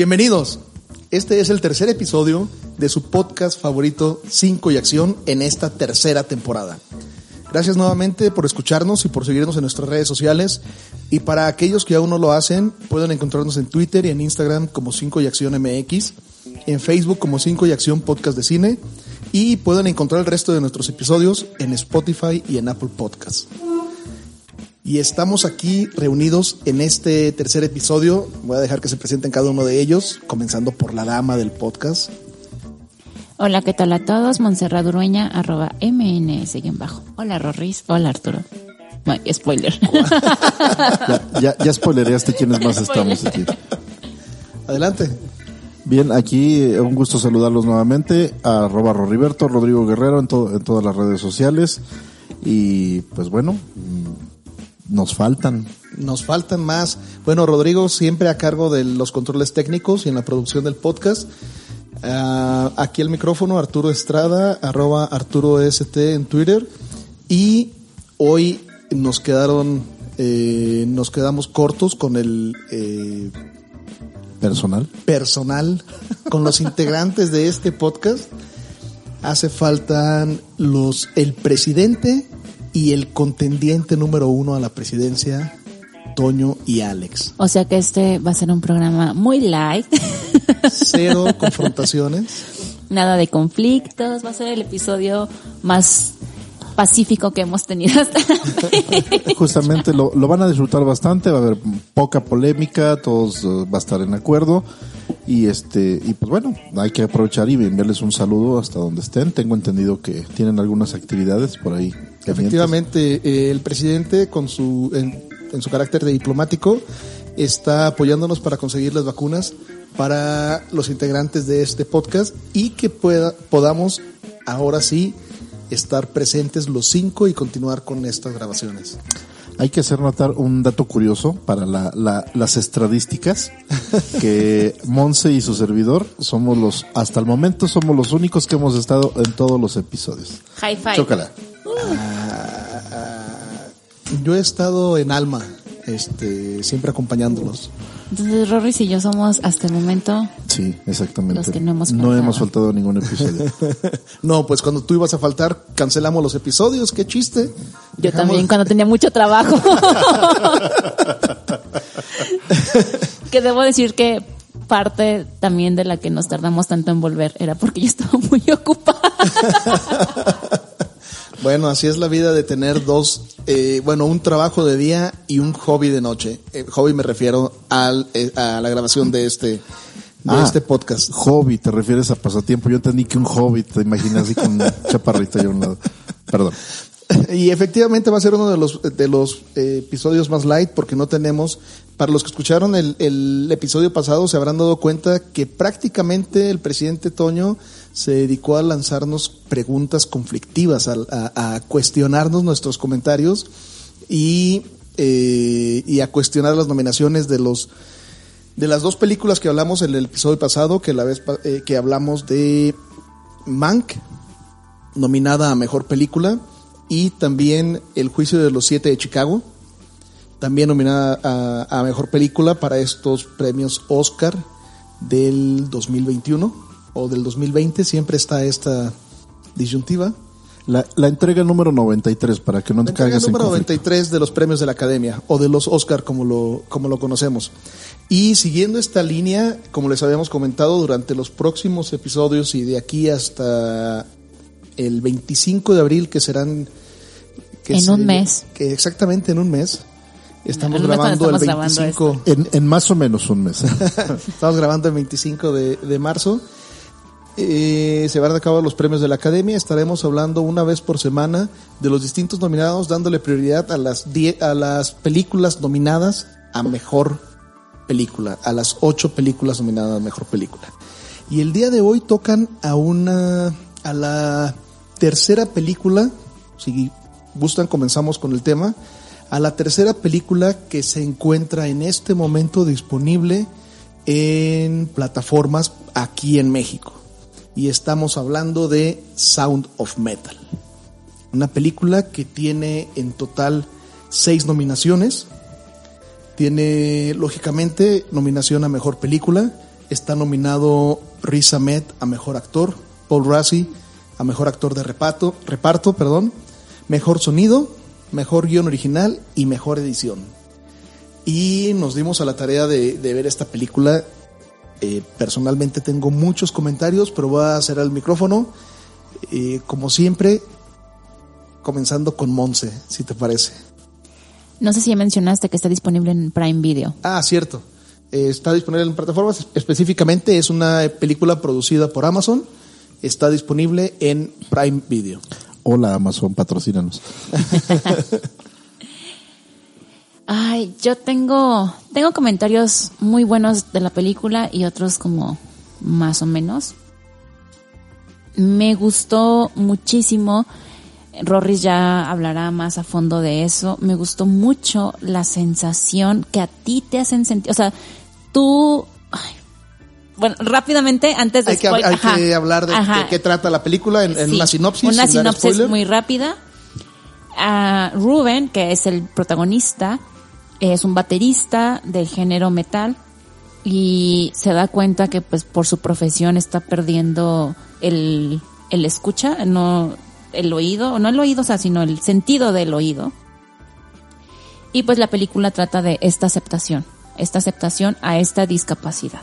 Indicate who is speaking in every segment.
Speaker 1: Bienvenidos. Este es el tercer episodio de su podcast favorito 5 y Acción en esta tercera temporada. Gracias nuevamente por escucharnos y por seguirnos en nuestras redes sociales. Y para aquellos que aún no lo hacen, pueden encontrarnos en Twitter y en Instagram como 5 y Acción MX, en Facebook como 5 y Acción Podcast de Cine y pueden encontrar el resto de nuestros episodios en Spotify y en Apple Podcasts. Y estamos aquí reunidos en este tercer episodio. Voy a dejar que se presenten cada uno de ellos, comenzando por la dama del podcast.
Speaker 2: Hola, ¿qué tal a todos? Montserrat Urueña, arroba MNS bajo. Hola, Rorris. Hola, Arturo. No, spoiler.
Speaker 3: ya, ya, ya spoilereaste quiénes más estamos aquí.
Speaker 1: Adelante.
Speaker 3: Bien, aquí eh, un gusto saludarlos nuevamente. Arroba Roriberto, Rodrigo Guerrero en, todo, en todas las redes sociales. Y pues bueno, nos faltan.
Speaker 1: Nos faltan más. Bueno, Rodrigo siempre a cargo de los controles técnicos y en la producción del podcast. Uh, aquí el micrófono, Arturo Estrada, arroba Arturo ST en Twitter. Y hoy nos quedaron, eh, nos quedamos cortos con el eh,
Speaker 3: personal.
Speaker 1: Personal, con los integrantes de este podcast. Hace falta los, el presidente, y el contendiente número uno a la presidencia, Toño y Alex.
Speaker 2: O sea que este va a ser un programa muy light.
Speaker 1: Cero confrontaciones.
Speaker 2: Nada de conflictos, va a ser el episodio más pacífico que hemos tenido hasta
Speaker 3: Justamente lo, lo, van a disfrutar bastante, va a haber poca polémica, todos uh, va a estar en acuerdo y este y pues bueno, hay que aprovechar y enviarles un saludo hasta donde estén. Tengo entendido que tienen algunas actividades por ahí.
Speaker 1: Efectivamente, eh, el presidente con su en, en su carácter de diplomático está apoyándonos para conseguir las vacunas para los integrantes de este podcast y que pueda, podamos ahora sí estar presentes los cinco y continuar con estas grabaciones.
Speaker 3: Hay que hacer notar un dato curioso para la, la, las estadísticas, que Monse y su servidor somos los, hasta el momento somos los únicos que hemos estado en todos los episodios.
Speaker 2: High five.
Speaker 3: Chócala.
Speaker 1: Ah, yo he estado en alma, este, siempre acompañándolos.
Speaker 2: Entonces Rorris y yo somos hasta el momento
Speaker 3: Sí, exactamente.
Speaker 2: los que no hemos
Speaker 3: No
Speaker 2: faltado.
Speaker 3: hemos faltado ningún episodio.
Speaker 1: No, pues cuando tú ibas a faltar, cancelamos los episodios, qué chiste.
Speaker 2: Yo
Speaker 1: Dejamos-
Speaker 2: también cuando tenía mucho trabajo. que debo decir que parte también de la que nos tardamos tanto en volver era porque yo estaba muy ocupada.
Speaker 1: Bueno, así es la vida de tener dos, eh, bueno, un trabajo de día y un hobby de noche. Eh, hobby me refiero al, eh, a la grabación de este, de
Speaker 3: Ah.
Speaker 1: este podcast.
Speaker 3: hobby, te refieres a pasatiempo. Yo entendí que un hobby, te imaginas así con un chaparrito ahí a un lado. Perdón.
Speaker 1: Y efectivamente va a ser uno de los, de los eh, episodios más light porque no tenemos, para los que escucharon el, el episodio pasado se habrán dado cuenta que prácticamente el presidente Toño se dedicó a lanzarnos preguntas conflictivas, a, cuestionarnos nuestros comentarios y, eh, y a cuestionar las nominaciones de los de las dos películas que hablamos en el episodio pasado, que la vez eh, que hablamos de Mank, nominada a mejor película, y también El juicio de los siete de Chicago, también nominada a, a mejor película para estos premios Oscar del 2021 o del 2020, siempre está esta disyuntiva.
Speaker 3: La, la entrega número 93, para que no te
Speaker 1: La entrega
Speaker 3: caigas en
Speaker 1: número
Speaker 3: conflicto.
Speaker 1: 93 de los premios de la Academia o de los Oscar como lo, como lo conocemos. Y siguiendo esta línea, como les habíamos comentado, durante los próximos episodios y de aquí hasta el 25 de abril, que serán... que
Speaker 2: En un mes.
Speaker 1: Que exactamente en un mes, Estamos
Speaker 2: No,
Speaker 1: grabando
Speaker 2: estamos
Speaker 1: el
Speaker 2: grabando
Speaker 1: 25.
Speaker 3: En, en más o menos un mes.
Speaker 1: Estamos grabando el 25 de, de marzo. Eh, se van a acabar los premios de la Academia. Estaremos hablando una vez por semana de los distintos nominados, dándole prioridad a las, die- a las películas nominadas a mejor película, a las ocho películas nominadas a mejor película. Y el día de hoy tocan a una, a la tercera película, si gustan comenzamos con el tema, a la tercera película que se encuentra en este momento disponible en plataformas aquí en México. Y estamos hablando de Sound of Metal. Una película que tiene en total seis nominaciones. Tiene, lógicamente, nominación a Mejor Película. Está nominado Riz Ahmed a Mejor Actor, Paul Rassi a Mejor Actor de Reparto, reparto perdón, Mejor Sonido, Mejor Guión Original y Mejor Edición. Y nos dimos a la tarea de, de ver esta película. Eh, personalmente tengo muchos comentarios, pero voy a hacer el micrófono. Eh, como siempre, comenzando con Monse, si te parece.
Speaker 2: No sé si ya mencionaste que está disponible en Prime Video.
Speaker 1: Ah, cierto. Eh, está disponible en plataformas. Específicamente es una película producida por Amazon. Está disponible en Prime Video.
Speaker 3: Hola Amazon, patrocínanos.
Speaker 2: Ay, yo tengo, tengo comentarios muy buenos de la película y otros como más o menos. Me gustó muchísimo. Rorris ya hablará más a fondo de eso. Me gustó mucho la sensación que a ti te hacen sentir. O sea, tú. ay, bueno, rápidamente, antes de
Speaker 1: Hay, que,
Speaker 2: spoil-
Speaker 1: hay
Speaker 2: ajá,
Speaker 1: que hablar de, qué trata la película en, en
Speaker 2: Sí,
Speaker 1: una sinopsis.
Speaker 2: Una sinopsis muy rápida. Ruben, que es el protagonista, es un baterista del género metal y se da cuenta que pues por su profesión está perdiendo el, el escucha, no el oído, no el oído, o sea, sino el sentido del oído. Y pues la película trata de esta aceptación, esta aceptación a esta discapacidad.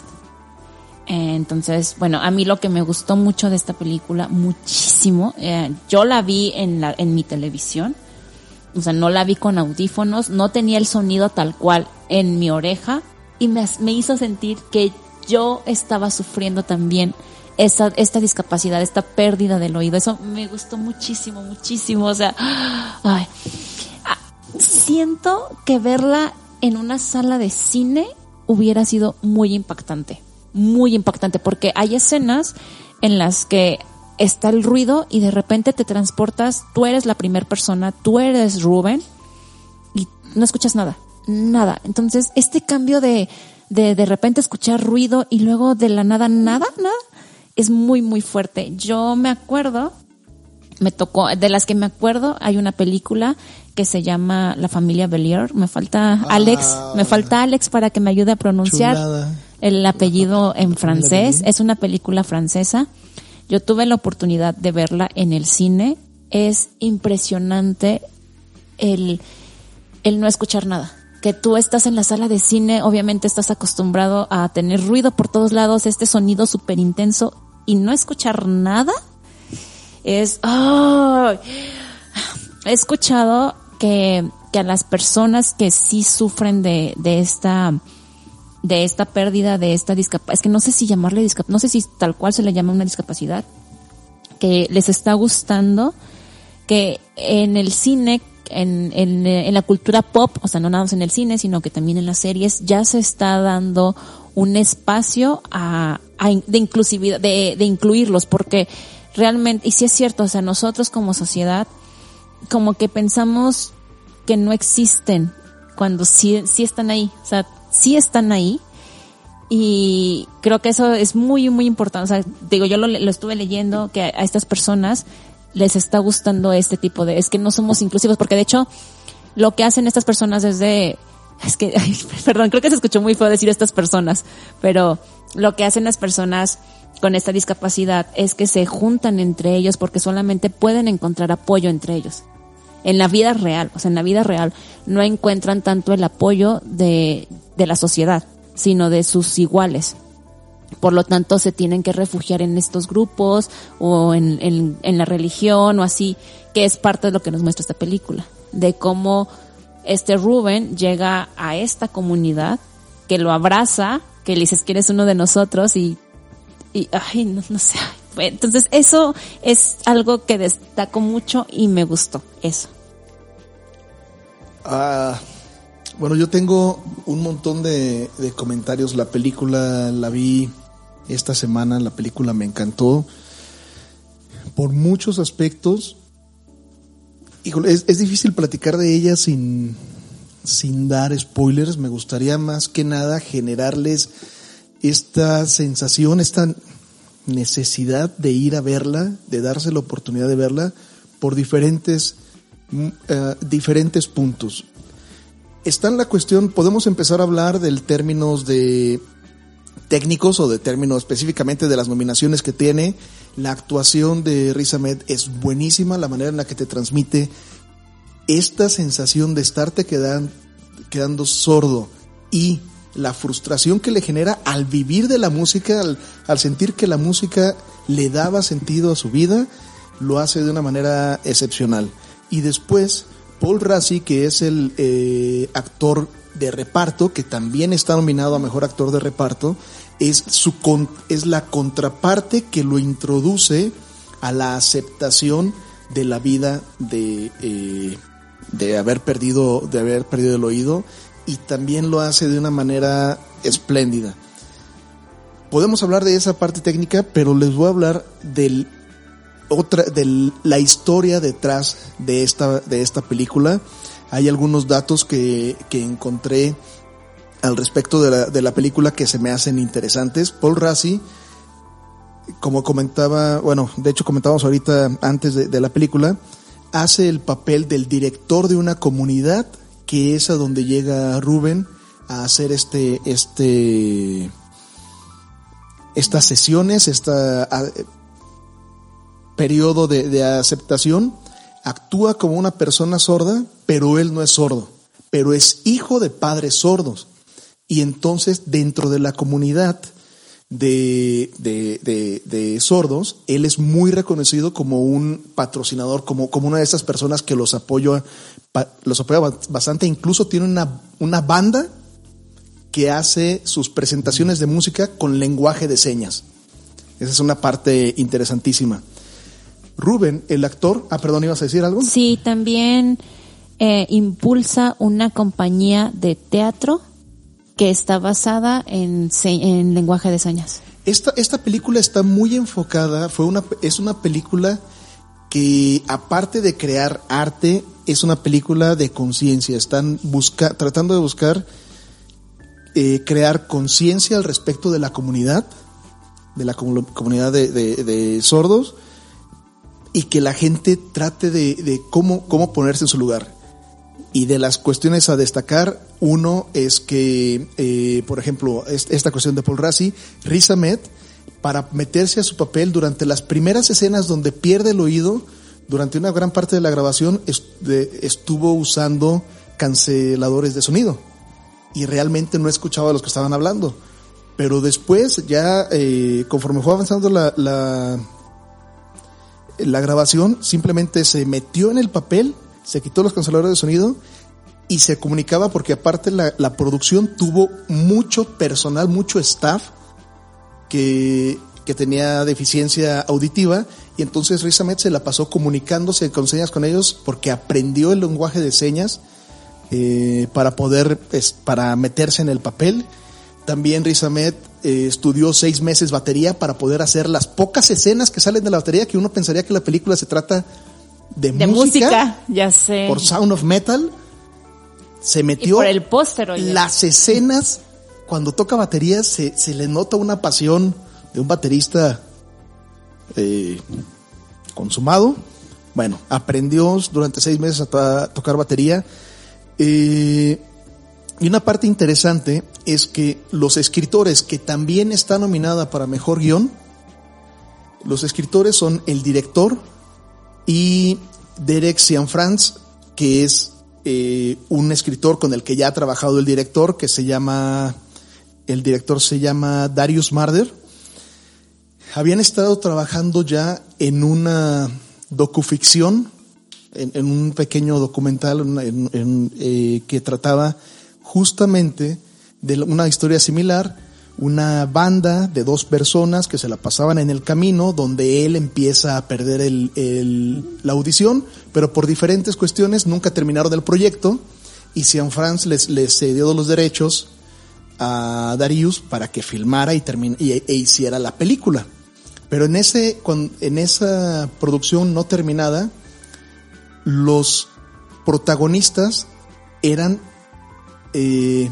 Speaker 2: Entonces, bueno, a mí lo que me gustó mucho de esta película, muchísimo, eh, yo la vi en, la, en mi televisión, o sea, no la vi con audífonos, no tenía el sonido tal cual en mi oreja y me, me hizo sentir que yo estaba sufriendo también esa, esta discapacidad, esta pérdida del oído. Eso me gustó muchísimo, muchísimo. O sea, ay. Ah, siento que verla en una sala de cine hubiera sido muy impactante, muy impactante, porque hay escenas en las que está el ruido y de repente te transportas, tú eres la primera persona, tú eres Rubén y no escuchas nada, nada. Entonces, este cambio de, de de repente escuchar ruido y luego de la nada, nada, nada, es muy, muy fuerte. Yo me acuerdo, me tocó, de las que me acuerdo, hay una película que se llama La familia Belier. Me falta Alex, me falta Alex para que me ayude a pronunciar
Speaker 1: Chulada.
Speaker 2: el apellido en francés. Es una película francesa. Yo tuve la oportunidad de verla en el cine. Es impresionante el, el no escuchar nada. Que tú estás en la sala de cine, obviamente estás acostumbrado a tener ruido por todos lados, este sonido súper intenso y no escuchar nada es... ¡ay! He escuchado que, que a las personas que sí sufren de, de esta de esta pérdida, de esta discapacidad, es que no sé si llamarle discapacidad, no sé si tal cual se le llama una discapacidad, que les está gustando que en el cine, en, en, en la cultura pop, o sea, no nada más en el cine, sino que también en las series, ya se está dando un espacio a, a de inclusividad, de, de incluirlos, porque realmente, y sí es cierto, o sea, nosotros como sociedad, como que pensamos que no existen cuando sí, sí están ahí, o sea, sí están ahí y creo que eso es muy, muy importante. O sea, digo, yo lo, estuve leyendo que a, estas personas les está gustando este tipo de, es que no somos inclusivos, porque de hecho lo que hacen estas personas es de, es que, perdón, creo que se escuchó muy feo decir estas personas, pero lo que hacen las personas con esta discapacidad es que se juntan entre ellos porque solamente pueden encontrar apoyo entre ellos. En la vida real, o sea, en la vida real no encuentran tanto el apoyo de, de la sociedad, sino de sus iguales. Por lo tanto, se tienen que refugiar en estos grupos o en, en, en la religión o así, que es parte de lo que nos muestra esta película, de cómo este Rubén llega a esta comunidad que lo abraza, que le dices que eres uno de nosotros y, y ay, no, sé. Entonces eso es algo que destaco mucho y me gustó, eso.
Speaker 1: Ah, bueno, yo tengo un montón de, comentarios. La película la vi esta semana, la película me encantó por muchos aspectos. Híjole, es, es difícil platicar de ella sin, sin dar spoilers. Me gustaría más que nada generarles esta sensación, esta necesidad de ir a verla, de darse la oportunidad de verla por diferentes, mm, eh, diferentes puntos. Está en la cuestión, podemos empezar a hablar del términos de técnicos o de términos específicamente de las nominaciones que tiene. La actuación de Riz Ahmed es buenísima, la manera en la que te transmite esta sensación de estarte quedan- quedando sordo y la frustración que le genera al vivir de la música, al, al sentir que la música le daba sentido a su vida, lo hace de una manera excepcional. Y después, Paul Rassi, que es el eh, actor de reparto, que también está nominado a Mejor Actor de Reparto, es, su con- es la contraparte que lo introduce a la aceptación de la vida de, eh, de haber perdido, de haber perdido el oído y también lo hace de una manera espléndida. Podemos hablar de esa parte técnica, pero les voy a hablar del otra, de la historia detrás de esta, de esta película. Hay algunos datos que, que encontré al respecto de la, de la película que se me hacen interesantes. Paul Rassi, como comentaba, bueno, de hecho comentábamos ahorita antes de, de la película, hace el papel del director de una comunidad que es a donde llega Rubén a hacer este, este, estas sesiones, esta periodo de, aceptación, actúa como una persona sorda, pero él no es sordo, pero es hijo de padres sordos. Y entonces dentro de la comunidad de, de, de, de sordos, él es muy reconocido como un patrocinador, como, como una de esas personas que los apoya, los apoya ba- bastante, incluso tiene una, una banda que hace sus presentaciones de música con lenguaje de señas. Esa es una parte interesantísima. Rubén, el actor, ah, perdón, ¿ibas a decir algo?
Speaker 2: Sí, también eh, impulsa una compañía de teatro que está basada en, en lenguaje de señas.
Speaker 1: Esta, esta película está muy enfocada, fue una, es una película que aparte de crear arte, es una película de conciencia. Están busca, tratando de buscar eh, crear conciencia al respecto de la comunidad, de la comu- comunidad de, de- de sordos, y que la gente trate de, cómo, cómo ponerse en su lugar. Y de las cuestiones a destacar, uno es que, eh, por ejemplo, es- esta cuestión de Paul Rassi, Riz Ahmed, para meterse a su papel durante las primeras escenas donde pierde el oído, durante una gran parte de la grabación estuvo usando canceladores de sonido y realmente no escuchaba a los que estaban hablando. Pero después, ya eh, conforme fue avanzando la, la grabación, simplemente se metió en el papel, se quitó los canceladores de sonido y se comunicaba porque aparte la, producción tuvo mucho personal, mucho staff que, que tenía deficiencia auditiva y entonces Riz Ahmed se la pasó comunicándose con señas con ellos porque aprendió el lenguaje de señas eh, para poder, es, para meterse en el papel. También Riz Ahmed eh, estudió seis meses batería para poder hacer las pocas escenas que salen de la batería, que uno pensaría que la película se trata de,
Speaker 2: De música, ya sé.
Speaker 1: por Sound of Metal. Se
Speaker 2: y
Speaker 1: metió
Speaker 2: por el póster,
Speaker 1: las escenas cuando toca batería se, se le nota una pasión de un baterista eh, consumado. Bueno, aprendió durante seis meses a to- tocar batería. Eh, y una parte interesante es que los escritores que también está nominada para mejor guion, los escritores son el director y Derek Cianfrance, que es eh, un escritor con el que ya ha trabajado el director, que se llama, el director se llama Darius Marder. Habían estado trabajando ya en una docuficción en, un pequeño documental en- en- en, eh, que trataba justamente de una historia similar, una banda de dos personas que se la pasaban en el camino donde él empieza a perder el, la audición, pero por diferentes cuestiones nunca terminaron el proyecto y Cian France les, les cedió los derechos a Darius para que filmara y, y- e hiciera la película. Pero en ese, en esa producción no terminada, los protagonistas eran eh,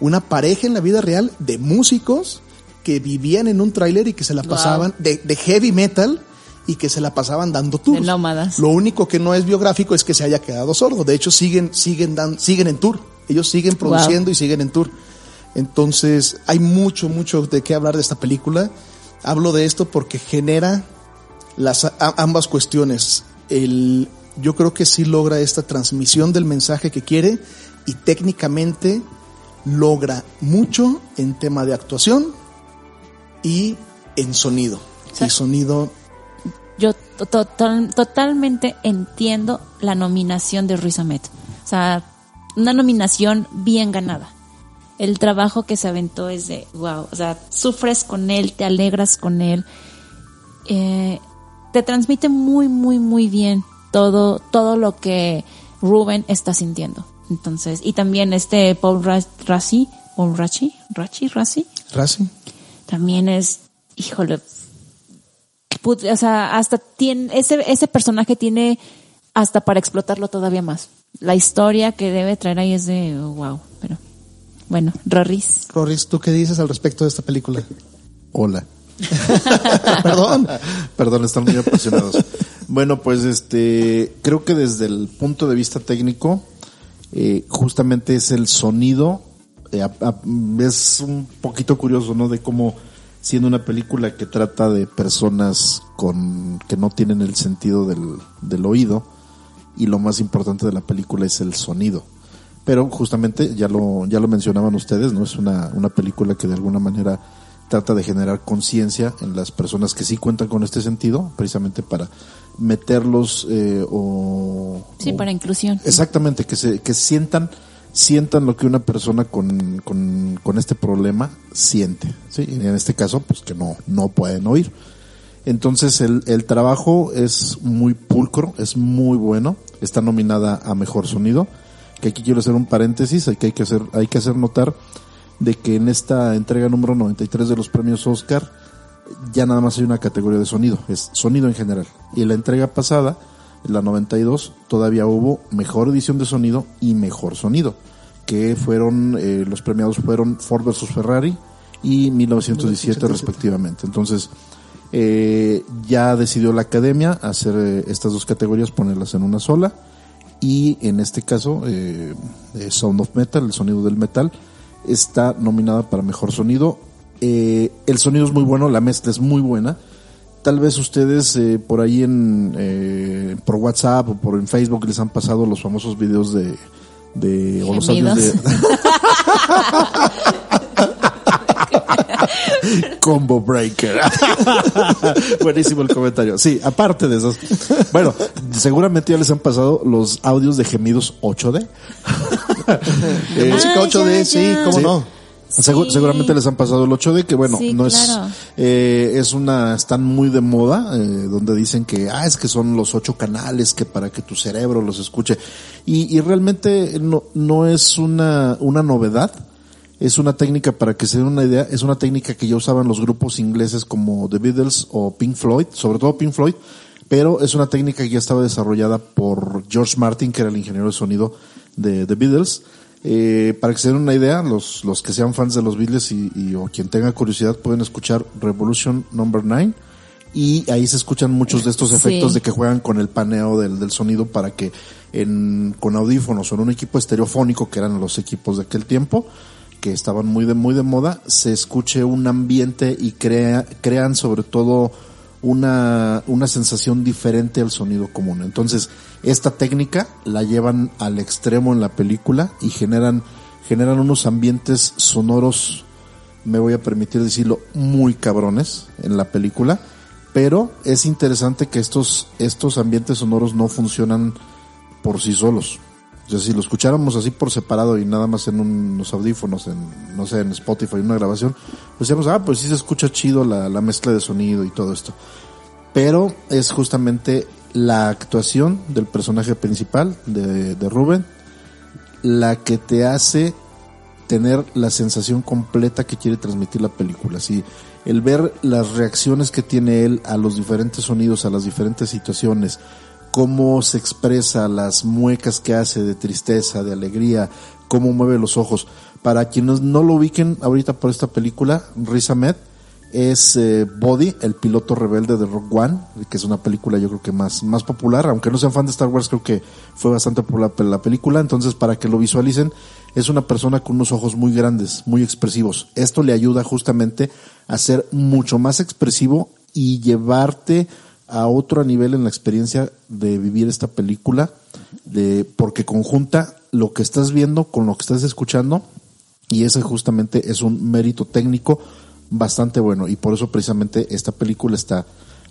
Speaker 1: una pareja en la vida real de músicos que vivían en un tráiler y que se la
Speaker 2: Wow.
Speaker 1: pasaban de, de heavy metal y que se la pasaban dando tours.
Speaker 2: Nómadas.
Speaker 1: Lo único que no es biográfico es que se haya quedado sordo. De hecho, siguen, siguen, dan, siguen en tour. Ellos siguen produciendo y siguen en tour. Entonces, hay mucho, mucho de qué hablar de esta película. Hablo de esto porque genera las a- ambas cuestiones. El, yo creo que sí logra esta transmisión del mensaje que quiere y técnicamente logra mucho en tema de actuación y en sonido.
Speaker 2: sea,
Speaker 1: y sonido
Speaker 2: Yo to- total- totalmente entiendo la nominación de Ruiz Ahmed. O sea, una nominación bien ganada. El trabajo que se aventó es de wow. O sea, sufres con él, te alegras con él. Eh, te transmite muy, muy, muy bien todo, todo lo que Ruben está sintiendo. Entonces, y también este Paul Ra- Rassi, Paul Rachi, Rachi, Rassi,
Speaker 1: Racing.
Speaker 2: también es, híjole, put- o sea, hasta tiene, ese, ese personaje tiene hasta para explotarlo todavía más. La historia que debe traer ahí es de oh, wow, pero bueno, Rorris.
Speaker 1: Roris, ¿tú qué dices al respecto de esta película?
Speaker 3: Hola.
Speaker 1: Perdón.
Speaker 3: Perdón, están muy apasionados. Bueno, pues este, creo que desde el punto de vista técnico, eh, justamente es el sonido. eh, es un poquito curioso, ¿no? De cómo siendo una película que trata de personas con que no tienen el sentido del, del oído y lo más importante de la película es el sonido. Pero justamente ya lo ya lo mencionaban ustedes, no es una una película que de alguna manera trata de generar conciencia en las personas que sí cuentan con este sentido, precisamente para meterlos eh, o
Speaker 2: Sí,
Speaker 3: o-
Speaker 2: para inclusión.
Speaker 3: Exactamente, que se que sientan sientan lo que una persona con, con, con este problema siente. ¿sí? Y en este caso, pues que no, no pueden oír. Entonces el, el trabajo es muy pulcro, es muy bueno, está nominada a mejor sonido, que aquí quiero hacer un paréntesis, hay que, hay que hacer, hay que hacer notar de que en esta entrega número 93 de los premios Oscar ya nada más hay una categoría de sonido, es sonido en general. Y en la entrega pasada, la 92, todavía hubo mejor edición de sonido y mejor sonido, que fueron, eh, los premiados fueron Ford versus Ferrari y 1917 respectivamente. Entonces, eh, ya decidió la academia hacer eh, estas dos categorías, ponerlas en una sola. Y en este caso, eh, eh, Sound of Metal, el sonido del metal, está nominada para mejor sonido. Eh, el sonido es muy bueno, la mezcla es muy buena. Tal vez ustedes eh, por ahí en eh, por WhatsApp o por en Facebook les han pasado los famosos videos de, de o los audios de Combo Breaker. Buenísimo el comentario. Sí, aparte de esos. Bueno, seguramente ya les han pasado los audios de gemidos 8D.
Speaker 1: De música
Speaker 2: Ah,
Speaker 1: 8D,
Speaker 2: ya,
Speaker 1: sí, cómo
Speaker 3: Sí.
Speaker 1: no.
Speaker 3: Segu- seguramente les han pasado el 8D, que bueno, no es, eh, es una, están muy de moda, eh, donde dicen que, ah, es que son los ocho canales que para que tu cerebro los escuche. Y, y realmente no, no es una, una novedad. Es una técnica, para que se den una idea, es una técnica que ya usaban los grupos ingleses como The Beatles o Pink Floyd, sobre todo Pink Floyd, pero es una técnica que ya estaba desarrollada por George Martin, que era el ingeniero de sonido de The Beatles. Eh, para que se den una idea, los, los que sean fans de los Beatles y, y- o quien tenga curiosidad pueden escuchar Revolution Number 9 y ahí se escuchan muchos de estos
Speaker 2: Sí.
Speaker 3: efectos de que juegan con el paneo del, del sonido para que en, con audífonos o en un equipo estereofónico que eran los equipos de aquel tiempo que estaban muy de muy de moda se escuche un ambiente y crea, crean sobre todo una, una sensación diferente al sonido común. Entonces, esta técnica la llevan al extremo en la película y generan, generan unos ambientes sonoros, me voy a permitir decirlo, muy cabrones en la película. Pero es interesante que estos, estos ambientes sonoros no funcionan por sí solos. O sea, si lo escucháramos así por separado y nada más en unos audífonos, en, no sé, en Spotify, una grabación, pues decíamos, ah, pues sí se escucha chido la, la mezcla de sonido y todo esto. Pero es justamente la actuación del personaje principal, de, de Rubén, la que te hace tener la sensación completa que quiere transmitir la película. Sí, el ver las reacciones que tiene él a los diferentes sonidos, a las diferentes situaciones, cómo se expresa, las muecas que hace de tristeza, de alegría, cómo mueve los ojos. Para quienes no lo ubiquen ahorita por esta película, Riz Ahmed es eh, Body, el piloto rebelde de Rock One, que es una película yo creo que más, más popular, aunque no sean fan de Star Wars, creo que fue bastante popular la película, entonces para que lo visualicen, es una persona con unos ojos muy grandes, muy expresivos. Esto le ayuda justamente a ser mucho más expresivo y llevarte a otro nivel en la experiencia de vivir esta película, de, porque conjunta lo que estás viendo con lo que estás escuchando, y ese justamente es un mérito técnico bastante bueno. Y por eso precisamente esta película está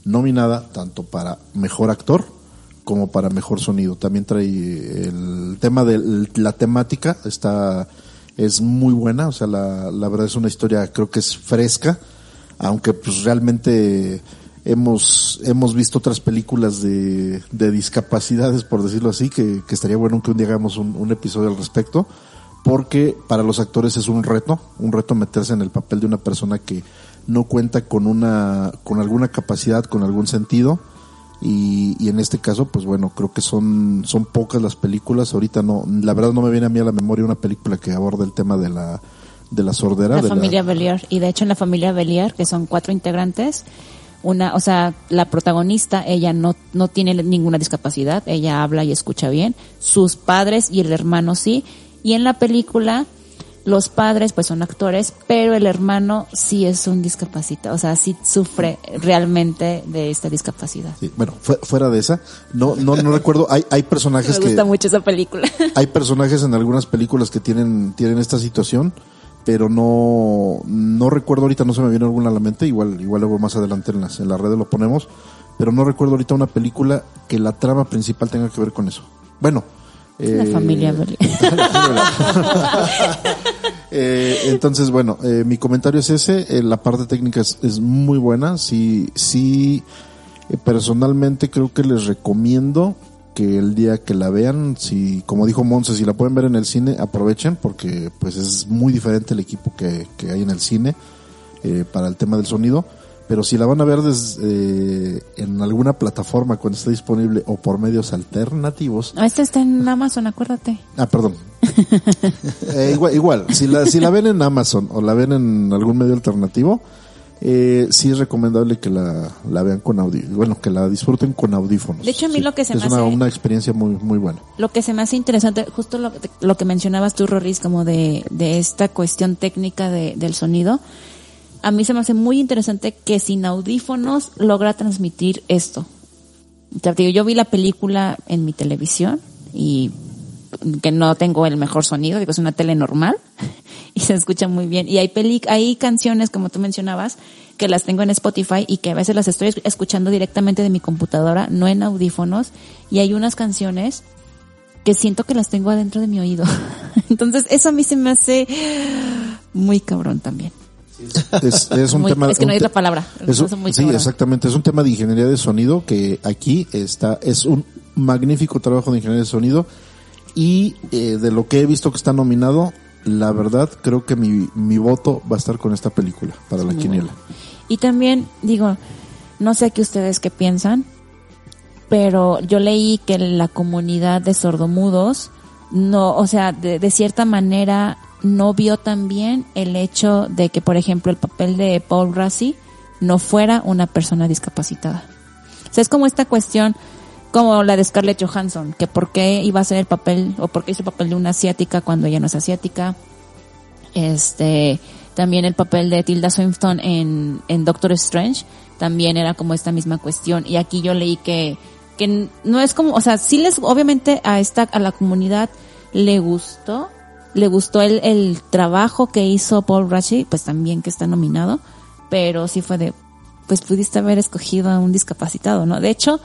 Speaker 3: nominada tanto para mejor actor como para mejor sonido. También trae el tema de la temática, está, es muy buena, o sea, la, la verdad es una historia, creo que es fresca, aunque pues realmente hemos, hemos visto otras películas de, de discapacidades, por decirlo así, que, que estaría bueno que un día hagamos un, un episodio al respecto porque para los actores es un reto, un reto meterse en el papel de una persona que no cuenta con una, con alguna capacidad, con algún sentido. Y, y en este caso, pues bueno, creo que son, son pocas las películas. Ahorita no, la verdad no me viene a mí a la memoria una película que aborde el tema de la, de la sordera.
Speaker 2: La
Speaker 3: de
Speaker 2: familia Belier. Y de hecho en la familia Belier, que son cuatro integrantes, una, o sea, la protagonista, ella no, no tiene ninguna discapacidad, ella habla y escucha bien, sus padres y el hermano sí, y en la película, los padres pues son actores, pero el hermano sí es un discapacitado, o sea, sí sufre realmente de esta discapacidad.
Speaker 3: Sí, bueno, fuera de esa, no, no, no recuerdo, hay, hay personajes
Speaker 2: Me gusta
Speaker 3: que,
Speaker 2: mucho esa película.
Speaker 3: hay personajes en algunas películas que tienen, tienen esta situación, pero no, no recuerdo ahorita, no se me viene alguna a la mente, igual, igual luego más adelante en las, en la red lo ponemos, pero no recuerdo ahorita una película que la trama principal tenga que ver con eso. Bueno,
Speaker 2: la
Speaker 3: eh,
Speaker 2: familia Belier.
Speaker 3: eh, entonces, bueno, eh, mi comentario es ese. Eh, la parte técnica es, es, muy buena. Sí, sí, eh, personalmente creo que les recomiendo que el día que la vean, si, como dijo Monse, si la pueden ver en el cine, aprovechen porque pues es muy diferente el equipo que, que hay en el cine para el tema del sonido pero si la van a ver desde, eh, en alguna plataforma cuando esté disponible o por medios alternativos.
Speaker 2: Esta está en Amazon, acuérdate.
Speaker 3: Ah, perdón. eh, igual, igual, si la, si la ven en Amazon o la ven en algún medio alternativo, eh, sí es recomendable que la, la vean con audio, bueno, que la disfruten con audífonos.
Speaker 2: De hecho, a mí
Speaker 3: Sí,
Speaker 2: lo que se
Speaker 3: es
Speaker 2: me
Speaker 3: una,
Speaker 2: hace-
Speaker 3: una experiencia muy, muy buena.
Speaker 2: Lo que se me hace interesante, justo lo, lo que mencionabas tú, Rorris, como de, de esta cuestión técnica de, del sonido, a mí se me hace muy interesante que sin audífonos logra transmitir esto. Yo vi la película en mi televisión y que no tengo el mejor sonido, digo, es una tele normal y se escucha muy bien. Y hay peli hay canciones, como tú mencionabas, que las tengo en Spotify y que a veces las estoy esc- escuchando directamente de mi computadora, no en audífonos, y hay unas canciones que siento que las tengo adentro de mi oído. Entonces, eso a mí se me hace muy cabrón también.
Speaker 3: Es, es un
Speaker 2: Muy-
Speaker 3: tema.
Speaker 2: es que no
Speaker 3: te-
Speaker 2: la palabra.
Speaker 3: es un-
Speaker 2: muy
Speaker 3: sí, exactamente. Es un tema de ingeniería de sonido que aquí está, es un magnífico trabajo de ingeniería de sonido y eh, de lo que he visto que está nominado, la verdad creo que mi, mi voto va a estar con esta película para la quiniela.
Speaker 2: Y también, digo, no sé qué ustedes qué piensan, pero yo leí que la comunidad de sordomudos no, o sea, de, de cierta manera no vio también el hecho de que, por ejemplo, el papel de Paul Rassi no fuera una persona discapacitada. O sea, es como esta cuestión, como la de Scarlett Johansson, que por qué iba a ser el papel, o por qué hizo el papel de una asiática cuando ella no es asiática. Este, también el papel de Tilda Swinton en, en Doctor Strange, también era como esta misma cuestión. Y aquí yo leí que, que no es como, o sea, sí les, obviamente a esta, a la comunidad le gustó, le gustó el, el trabajo que hizo Paul Rashi, pues también que está nominado, pero sí fue de, pues pudiste haber escogido a un discapacitado, ¿no? De hecho,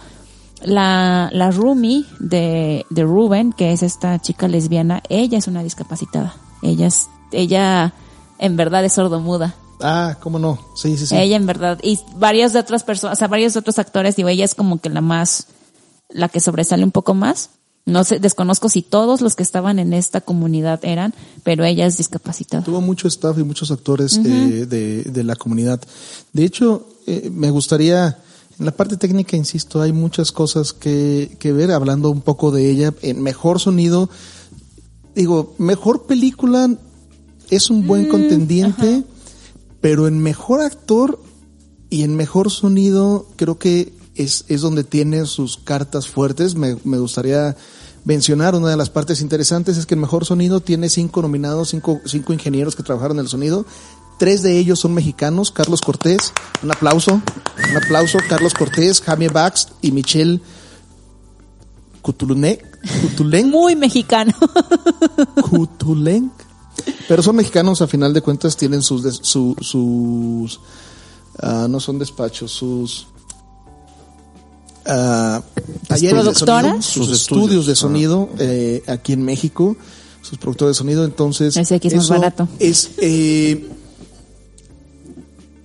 Speaker 2: la, la roomie de, de Ruben, que es esta chica lesbiana, ella es una discapacitada. Ella es, ella en verdad es sordomuda.
Speaker 1: Ah, cómo no. Sí, sí, sí.
Speaker 2: Ella en verdad, y varias de otras personas, o sea, varios de otros actores, digo, ella es como que la más, la que sobresale un poco más. No sé, desconozco si todos los que estaban en esta comunidad eran, pero ella es discapacitada.
Speaker 1: Tuvo mucho staff y muchos actores eh, de, de la comunidad. De hecho, eh, me gustaría, en la parte técnica, insisto, hay muchas cosas que, que ver, hablando un poco de ella. En mejor sonido, digo, mejor película es un buen contendiente, pero en mejor actor y en mejor sonido creo que es, es donde tiene sus cartas fuertes. Me, me gustaría mencionar una de las partes interesantes es que el mejor sonido tiene cinco nominados, cinco, cinco ingenieros que trabajaron en el sonido. Tres de ellos son mexicanos, Carlos Cortés, un aplauso, un aplauso, Carlos Cortés, Jaime Bax y Michelle Cutulene, Cutulen,
Speaker 2: Muy mexicano.
Speaker 1: Cutulen. Pero son mexicanos, a final de cuentas tienen sus, su- sus, ah, no son despachos, sus ah, talleres de
Speaker 2: ¿Productoras?
Speaker 1: sonido, sus,
Speaker 3: Sus
Speaker 1: estudios, de
Speaker 3: ajá.
Speaker 1: sonido eh, aquí en México, sus productores de sonido. Entonces,
Speaker 2: aquí es más barato.
Speaker 1: Es, eh,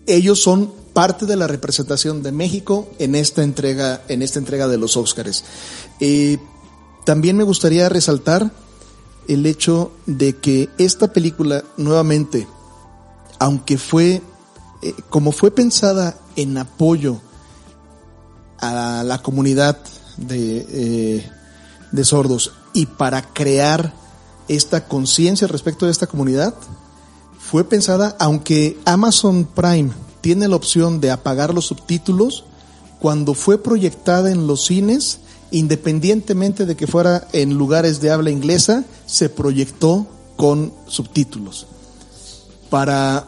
Speaker 1: ellos son parte de la representación de México en esta entrega, en esta entrega de los Óscares. Eh, también me gustaría resaltar el hecho de que esta película, nuevamente, aunque fue, eh, como fue pensada en apoyo a la comunidad de, eh, de sordos y para crear esta conciencia respecto de esta comunidad, fue pensada, aunque Amazon Prime tiene la opción de apagar los subtítulos, cuando fue proyectada en los cines, independientemente de que fuera en lugares de habla inglesa, se proyectó con subtítulos. Para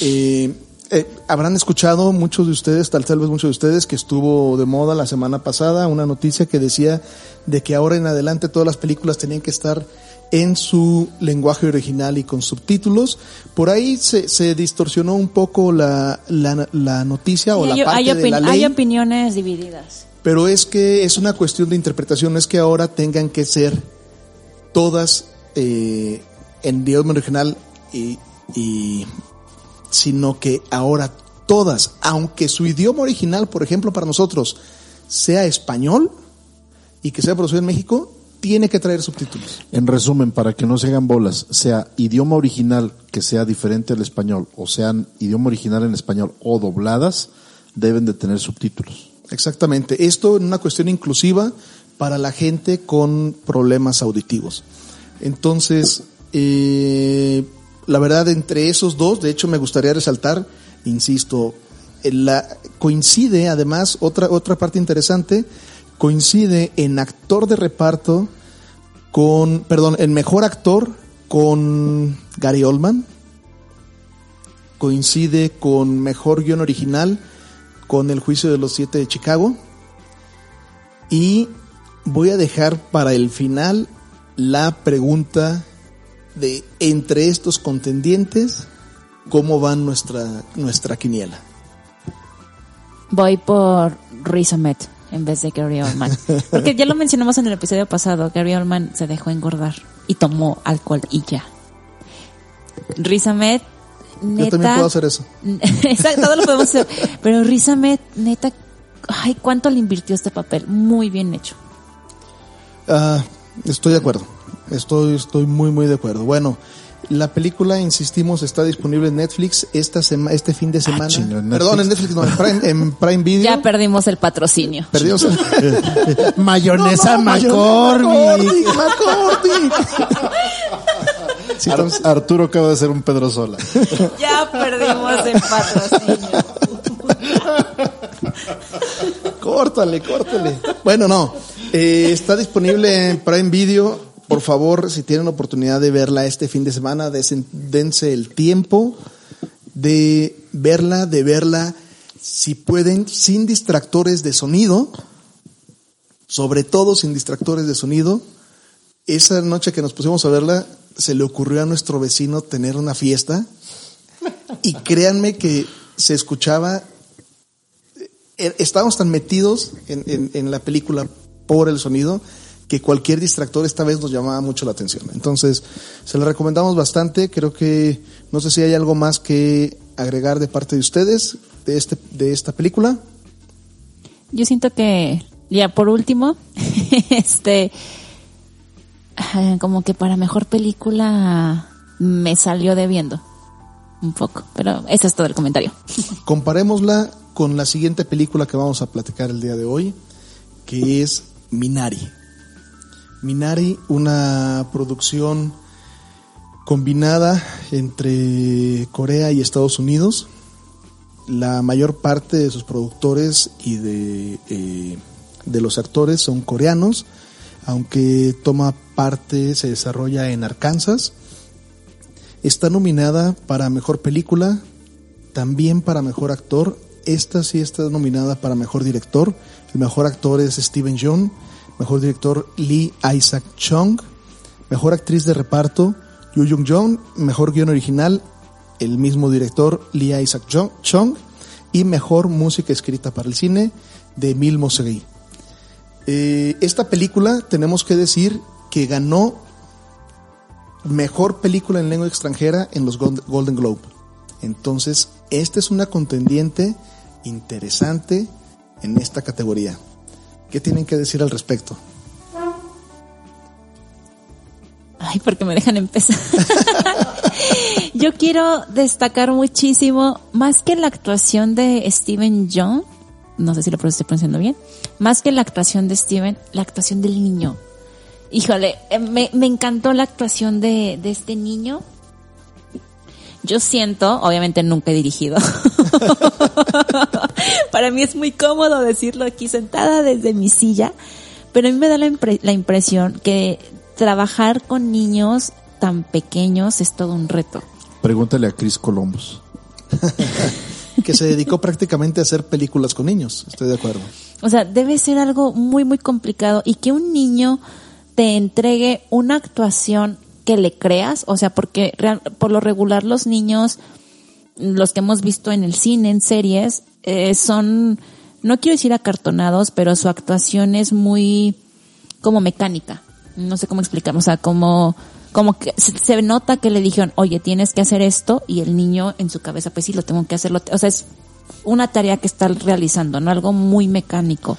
Speaker 1: eh, eh, habrán escuchado muchos de ustedes, tal, tal vez muchos de ustedes, que estuvo de moda la semana pasada una noticia que decía de que ahora en adelante todas las películas tenían que estar en su lenguaje original y con subtítulos. Por ahí se, se distorsionó un poco la, la, la noticia o
Speaker 2: Y
Speaker 1: la parte
Speaker 2: hay
Speaker 1: de la ley.
Speaker 2: hay opiniones divididas.
Speaker 1: Pero es que es una cuestión de interpretación, no es que ahora tengan que ser todas eh, en idioma original y, y- sino que ahora todas, aunque su idioma original, por ejemplo, para nosotros sea español y que sea producido en México, tiene que traer subtítulos.
Speaker 3: En resumen, para que no se hagan bolas, sea idioma original que sea diferente al español, o sean idioma original en español o dobladas, deben de tener subtítulos.
Speaker 1: Exactamente. Esto en una cuestión inclusiva para la gente con problemas auditivos. Entonces, eh, la verdad, entre esos dos, de hecho, me gustaría resaltar, insisto, la, coincide además, otra, otra parte interesante, coincide en actor de reparto con, perdón, en mejor actor con Gary Oldman, coincide con mejor guion original con El juicio de los siete de Chicago. Y voy a dejar para el final la pregunta de entre estos contendientes, ¿cómo va nuestra, nuestra quiniela?
Speaker 2: Voy por Riz Ahmed en vez de Gary Oldman. Porque ya lo mencionamos en el episodio pasado, Gary Oldman se dejó engordar y tomó alcohol y ya. Riz Ahmed, neta...
Speaker 1: Yo también puedo hacer eso.
Speaker 2: Exacto, todo lo podemos hacer. Pero Riz Ahmed, neta, ay, cuánto le invirtió este papel. Muy bien hecho.
Speaker 1: Ah, estoy de acuerdo. Estoy, estoy muy, muy de acuerdo. Bueno, la película, insistimos, está disponible en Netflix esta sema, este fin de semana.
Speaker 3: chinga, ¿en
Speaker 1: Perdón, en
Speaker 3: Netflix?
Speaker 1: No, en Prime, en Prime Video.
Speaker 2: Ya perdimos el patrocinio.
Speaker 1: Perdimos el-
Speaker 3: Mayonesa
Speaker 1: No, no,
Speaker 3: McCormick.
Speaker 1: McCormick, McCormick. Sí,
Speaker 3: Ar- Arturo acaba de ser un Pedro Sola.
Speaker 2: Ya perdimos el patrocinio.
Speaker 1: Córtale, córtale. Bueno, no. Eh, está disponible en Prime Video. Por favor, si tienen oportunidad de verla este fin de semana, dense el tiempo de verla, de verla, si pueden, sin distractores de sonido. Sobre todo sin distractores de sonido. Esa noche que nos pusimos a verla, se le ocurrió a nuestro vecino tener una fiesta. Y créanme que se escuchaba eh, estábamos tan metidos en, en- en la película por el sonido que cualquier distractor esta vez nos llamaba mucho la atención. Entonces, se la recomendamos bastante. Creo que no sé si hay algo más que agregar de parte de ustedes de este de esta película.
Speaker 2: Yo siento que, ya por último, este, como que para mejor película me salió debiendo un poco, pero ese es todo el comentario.
Speaker 1: Comparémosla con la siguiente película que vamos a platicar el día de hoy, que es Minari. Minari, una producción combinada entre Corea y Estados Unidos. La mayor parte de sus productores y de, eh, de los actores son coreanos, aunque toma parte, se desarrolla en Arkansas. Está nominada para Mejor Película, también para Mejor Actor. Esta sí está nominada para Mejor Director. El mejor actor es Steven Yeun. Mejor director Lee Isaac Chung. Mejor actriz de reparto Yu Jung Jong. Mejor guion original el mismo director Lee Isaac Chung. Y mejor música escrita para el cine de Emile Mosegui. Eh, esta película tenemos que decir que ganó mejor película en lengua extranjera en los Gold- Golden Globe. Entonces, esta es una contendiente interesante en esta categoría. ¿Qué tienen que decir al respecto?
Speaker 2: Ay, porque me dejan empezar. Yo quiero destacar muchísimo, más que la actuación de Steven John, no sé si lo estoy pronunciando bien, más que la actuación de Steven, la actuación del niño. Híjole, eh, me, encantó la actuación de este niño. Yo siento, obviamente nunca he dirigido. Para mí es muy cómodo decirlo aquí sentada desde mi silla, pero a mí me da la, impre- la impresión que trabajar con niños tan pequeños es todo un reto.
Speaker 3: Pregúntale a Chris Columbus.
Speaker 1: Que se dedicó prácticamente a hacer películas con niños. Estoy de acuerdo.
Speaker 2: O sea, debe ser algo muy, muy complicado y que un niño te entregue una actuación que le creas, o sea, porque real- por lo regular los niños, los que hemos visto en el cine, en series, eh, son, no quiero decir acartonados, pero su actuación es muy como mecánica. No sé cómo explicar, o sea, como, como que se, nota que le dijeron, oye, tienes que hacer esto, y el niño en su cabeza, pues sí, lo tengo que hacerlo. O sea, es una tarea que está realizando, ¿no? Algo muy mecánico.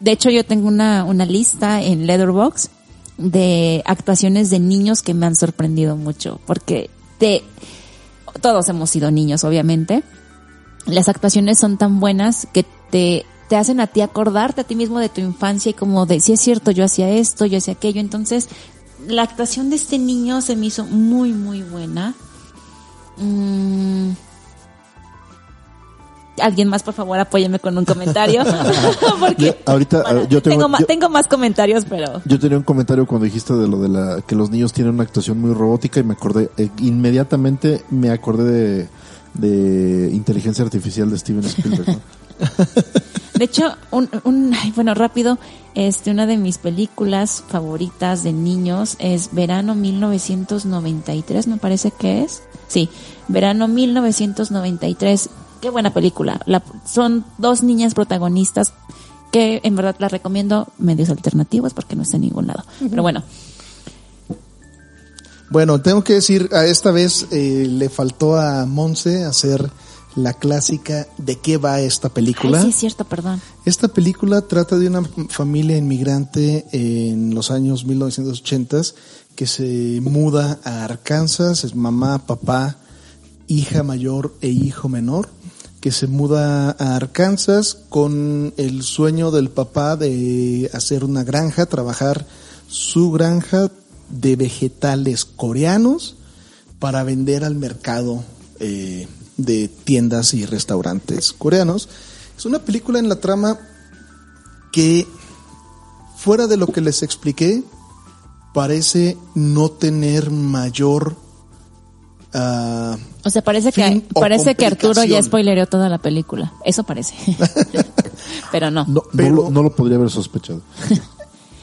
Speaker 2: De hecho, yo tengo una, una lista en Letterbox de actuaciones de niños que me han sorprendido mucho, porque te, todos hemos sido niños, obviamente. Las actuaciones son tan buenas que te, te hacen a ti acordarte a ti mismo de tu infancia y como de, si es cierto, yo hacía esto, yo hacía aquello. Entonces, la actuación de este niño se me hizo muy, muy buena. Mm. Alguien más, por favor, apóyeme con un comentario. Porque
Speaker 3: Ya, ahorita,
Speaker 2: bueno,
Speaker 3: yo tengo- yo-
Speaker 2: más comentarios, pero
Speaker 3: Yo tenía un comentario cuando dijiste de lo de la que los niños tienen una actuación muy robótica y me acordé eh, inmediatamente me acordé de, de inteligencia artificial de Steven Spielberg. ¿no?
Speaker 2: De hecho, un, un, ay, bueno, rápido, este, una de mis películas favoritas de niños es Verano 1993, me parece que es. Sí, Verano 1993. Qué buena película. La- son dos niñas protagonistas que en verdad las recomiendo medios alternativos porque no está en ningún lado. Pero bueno,
Speaker 1: Bueno, tengo que decir, a esta vez eh, le faltó a Monse hacer la clásica de qué va esta película.
Speaker 2: ay, sí es cierto, perdón.
Speaker 1: Esta película trata de una familia inmigrante en los años 1980 que se muda a Arkansas, es mamá, papá, hija mayor e hijo menor, que se muda a Arkansas con el sueño del papá de hacer una granja, trabajar su granja de vegetales coreanos para vender al mercado eh, de tiendas y restaurantes coreanos. Es una película en la trama que, fuera de lo que les expliqué, parece no tener mayor... ah,
Speaker 2: O sea, parece que parece que Arturo ya spoilereó toda la película. Eso parece. Pero no.
Speaker 3: No, lo, no lo podría haber sospechado.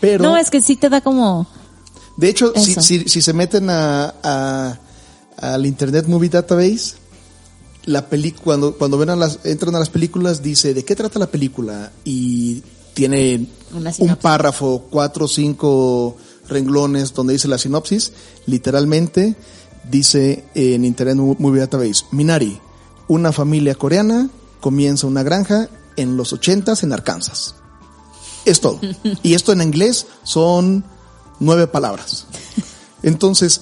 Speaker 1: pero,
Speaker 2: No, es que sí te da como
Speaker 1: de hecho, si,
Speaker 2: Eso.
Speaker 1: si, si se meten a, a- al Internet Movie Database, la película, cuando, cuando ven a las, entran a las películas, dice, ¿de qué trata la película? Y tiene un párrafo, cuatro o cinco renglones donde dice la sinopsis. Literalmente dice en Internet Movie Database, Minari, una familia coreana comienza una granja en los ochentas en Arkansas. Es todo. Y esto en inglés son nueve palabras. Entonces,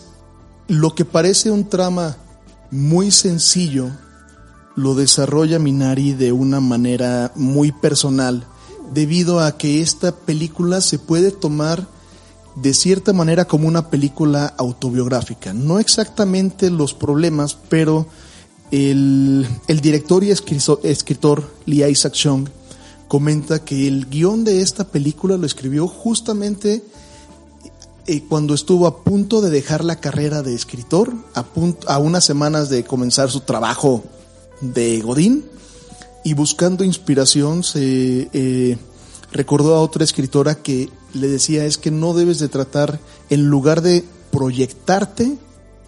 Speaker 1: lo que parece un trama muy sencillo, lo desarrolla Minari de una manera muy personal, debido a que esta película se puede tomar de cierta manera como una película autobiográfica. No exactamente los problemas, pero el, el director y escritor Lee Isaac Chung comenta que el guion de esta película lo escribió justamente eh, cuando estuvo a punto de dejar la carrera de escritor, a, punto, a unas semanas de comenzar su trabajo de Godín, y buscando inspiración se eh, recordó a otra escritora que le decía es que no debes de tratar, en lugar de proyectarte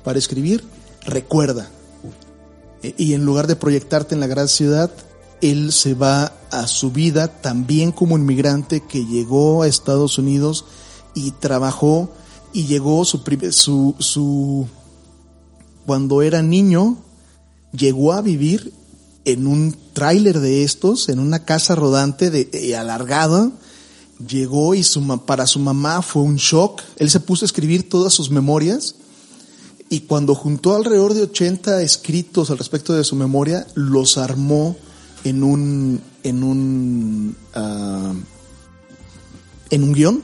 Speaker 1: para escribir, recuerda. Eh, Y en lugar de proyectarte en la gran ciudad, él se va a su vida también como inmigrante que llegó a Estados Unidos y trabajó y llegó su, su, su cuando era niño llegó a vivir en un tráiler de estos, en una casa rodante de, eh, alargada. Llegó y su, para su mamá fue un shock. Él se puso a escribir todas sus memorias y cuando juntó alrededor de 80 escritos al respecto de su memoria, los armó en un, en un, ah, en un guion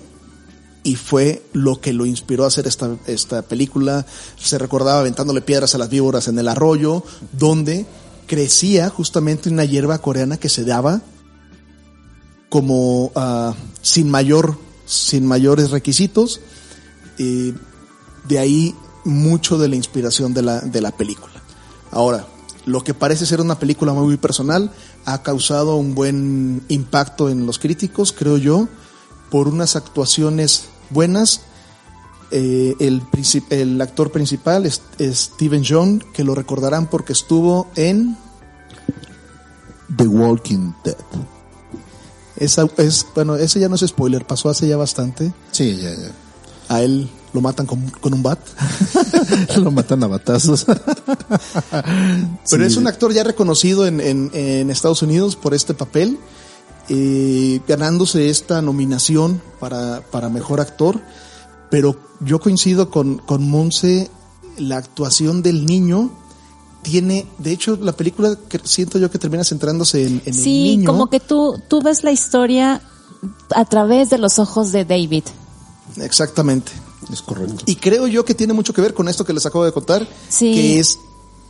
Speaker 1: y fue lo que lo inspiró a hacer esta, esta película. Se recordaba aventándole piedras a las víboras en el arroyo, donde crecía justamente una hierba coreana que se daba como ah, sin mayor, sin mayores requisitos. Eh, de ahí mucho de la inspiración de la, de la película. Ahora, lo que parece ser una película muy personal ha causado un buen impacto en los críticos, creo yo, por unas actuaciones buenas. Eh, el, el actor principal es, es Steven John, que lo recordarán porque estuvo en...
Speaker 3: The Walking Dead.
Speaker 1: Esa, es, bueno, ese ya no es spoiler, pasó hace ya bastante.
Speaker 3: Sí, ya, ya.
Speaker 1: A él lo matan con, con un bat.
Speaker 3: Lo matan a batazos.
Speaker 1: Pero
Speaker 3: Sí.
Speaker 1: es un actor ya reconocido en, en- en Estados Unidos por este papel, eh, ganándose esta nominación para, para mejor actor. Pero yo coincido con, con Monse, la actuación del niño tiene, de hecho, la película que siento yo que termina centrándose en, en el
Speaker 2: Sí,
Speaker 1: niño.
Speaker 2: como que tú, tú ves la historia a través de los ojos de David.
Speaker 1: Exactamente.
Speaker 3: Es correcto.
Speaker 1: Y creo yo que tiene mucho que ver con esto que les acabo de contar,
Speaker 2: Sí.
Speaker 1: que es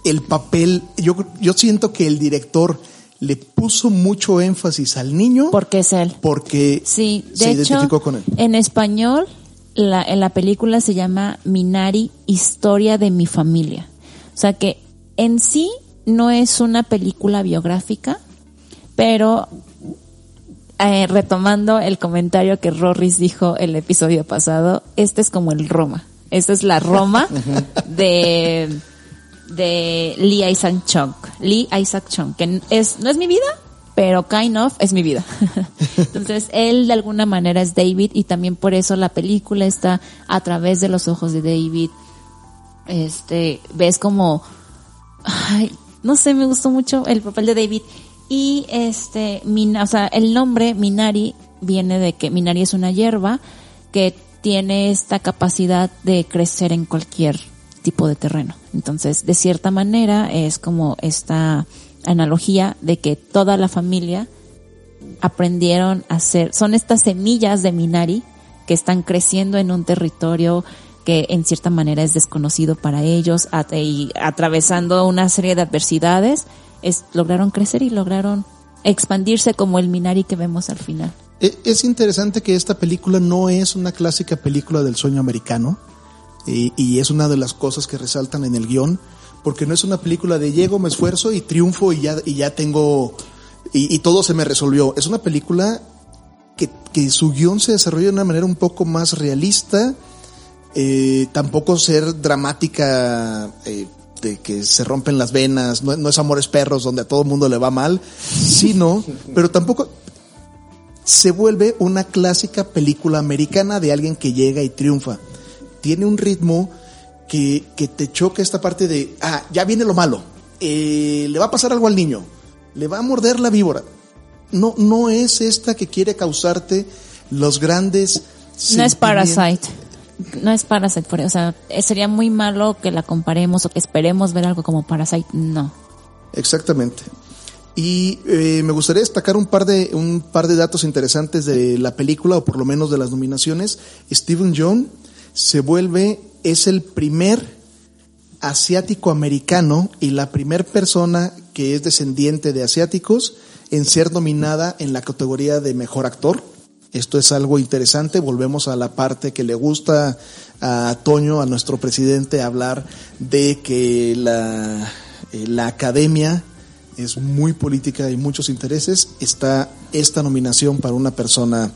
Speaker 1: el papel. Yo, yo siento que el director le puso mucho énfasis al niño
Speaker 2: Porque es él.
Speaker 1: porque
Speaker 2: Sí, de
Speaker 1: se
Speaker 2: hecho,
Speaker 1: identificó con él.
Speaker 2: en español, la, en la película se llama Minari, Historia de mi familia. O sea que en sí no es una película biográfica, pero eh, retomando el comentario que Rorris dijo el episodio pasado, este es como el Roma. Esta es la Roma de, de Lee Isaac Chung. Lee Isaac Chung, que es, no es mi vida, pero kind of es mi vida. Entonces, él de alguna manera es David y también por eso la película está a través de los ojos de David. Este, ves como, ay, no sé, me gustó mucho el papel de David. Y este, o sea, el nombre Minari viene de que Minari es una hierba que tiene esta capacidad de crecer en cualquier tipo de terreno. Entonces, de cierta manera, es como esta analogía de que toda la familia aprendieron a hacer, son estas semillas de Minari que están creciendo en un territorio que en cierta manera es desconocido para ellos y atravesando una serie de adversidades, es, lograron crecer y lograron expandirse como el Minari que vemos al final.
Speaker 1: E- Es interesante que esta película no es una clásica película del sueño americano y, y es una de las cosas que resaltan en el guion porque no es una película de llego, me esfuerzo y triunfo y ya, y ya tengo y, y todo se me resolvió. Es una película que, que su guion se desarrolla de una manera un poco más realista, eh, tampoco ser dramática eh, de que se rompen las venas, no, no es Amores Perros donde a todo el mundo le va mal, sino, pero tampoco se vuelve una clásica película americana de alguien que llega y triunfa. Tiene un ritmo que, que te choca esta parte de, ah, ya viene lo malo, eh, le va a pasar algo al niño, le va a morder la víbora. No, no es esta que quiere causarte los grandes...
Speaker 2: No es. Parasite. No es Parasite, o sea, eh, sería muy malo que la comparemos o que esperemos ver algo como Parasite. No.
Speaker 1: Exactamente. Y eh, me gustaría destacar un par de un par de datos interesantes de la película o por lo menos de las nominaciones. Stephen John se vuelve es el primer asiático americano y la primer persona que es descendiente de asiáticos en ser nominada en la categoría de mejor actor. Esto es algo interesante. Volvemos a la parte que le gusta a Toño, a nuestro presidente, hablar de que la, eh, la academia es muy política y muchos intereses. Está esta nominación para una persona,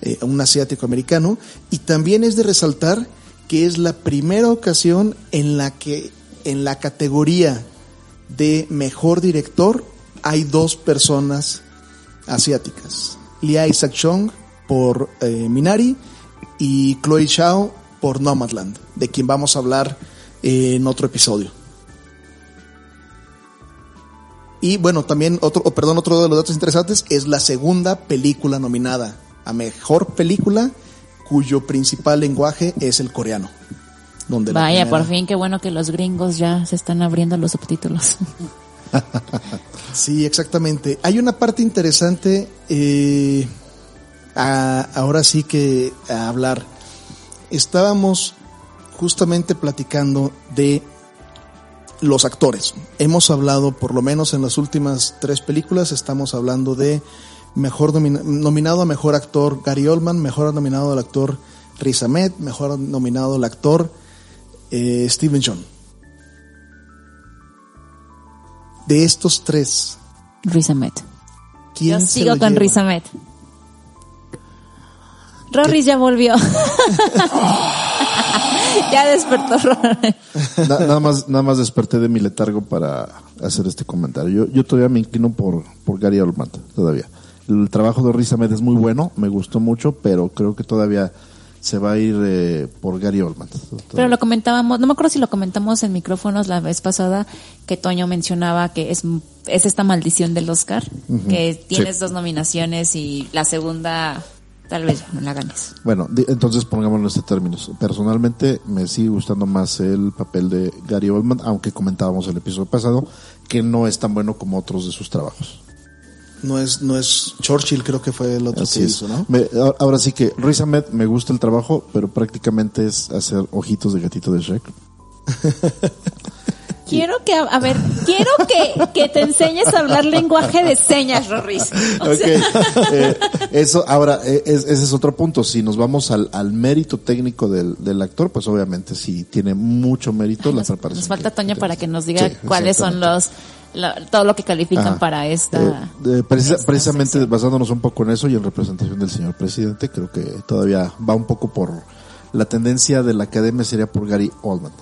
Speaker 1: eh, un asiático americano. Y también es de resaltar que es la primera ocasión en la que en la categoría de mejor director hay dos personas asiáticas. Lia Isaac Chung por eh, Minari y Chloe Zhao por Nomadland, de quien vamos a hablar eh, en otro episodio. Y bueno, también otro, oh, perdón, otro de los datos interesantes es la segunda película nominada a mejor película cuyo principal lenguaje es el coreano. Donde
Speaker 2: Vaya,
Speaker 1: primera-
Speaker 2: por fin, qué bueno que los gringos ya se están abriendo los subtítulos.
Speaker 1: Sí, exactamente. Hay una parte interesante, eh, a- ahora sí que a hablar. Estábamos justamente platicando de los actores. Hemos hablado, por lo menos en las últimas tres películas, estamos hablando de mejor nomina- nominado a mejor actor Gary Oldman, mejor nominado al actor Riz Ahmed, mejor nominado al actor eh, Steven John. De estos tres,
Speaker 2: Riz Ahmed.
Speaker 1: ¿quién
Speaker 2: Yo
Speaker 1: se
Speaker 2: sigo
Speaker 1: lo
Speaker 2: con
Speaker 1: lleva?
Speaker 2: Riz Ahmed. Rorris ya volvió. ya despertó Rorris.
Speaker 3: Na- nada más, nada más desperté de mi letargo para hacer este comentario. Yo, yo todavía me inclino por, por Gary Oldman, todavía. El trabajo de Riz Ahmed es muy bueno, me gustó mucho, pero creo que todavía se va a ir eh, por Gary Oldman.
Speaker 2: Pero lo comentábamos, no me acuerdo si lo comentamos en micrófonos la vez pasada, que Toño mencionaba que es, es esta maldición del Oscar, que tienes
Speaker 3: Sí.
Speaker 2: dos nominaciones y la segunda tal vez ya no la ganes.
Speaker 3: Bueno, entonces pongámoslo en este términos. Personalmente me sigue gustando más el papel de Gary Oldman, aunque comentábamos el episodio pasado que no es tan bueno como otros de sus trabajos.
Speaker 1: No es, no es Churchill, creo que fue el otro
Speaker 3: Así
Speaker 1: que
Speaker 3: es.
Speaker 1: hizo, ¿no?
Speaker 3: Me- ahora sí que Riz Ahmed me gusta el trabajo, pero prácticamente es hacer ojitos de gatito de Shrek.
Speaker 2: Quiero que, a ver, quiero que, que te enseñes a hablar lenguaje de señas, Rorris. O
Speaker 3: Eh, eso, ahora, eh, es- ese es otro punto. Si nos vamos al, al mérito técnico del, del actor, pues obviamente sí tiene mucho mérito la
Speaker 2: nos,
Speaker 3: preparación.
Speaker 2: nos falta Toño para que nos diga
Speaker 3: Sí,
Speaker 2: cuáles son los, lo- todo lo que califican
Speaker 3: Ajá.
Speaker 2: para esta.
Speaker 3: Eh, eh, precisa-
Speaker 2: esta
Speaker 3: precisamente
Speaker 2: sección.
Speaker 3: basándonos un poco en eso y en representación del señor presidente, creo que todavía va un poco por la tendencia de la academia sería por Gary Oldman.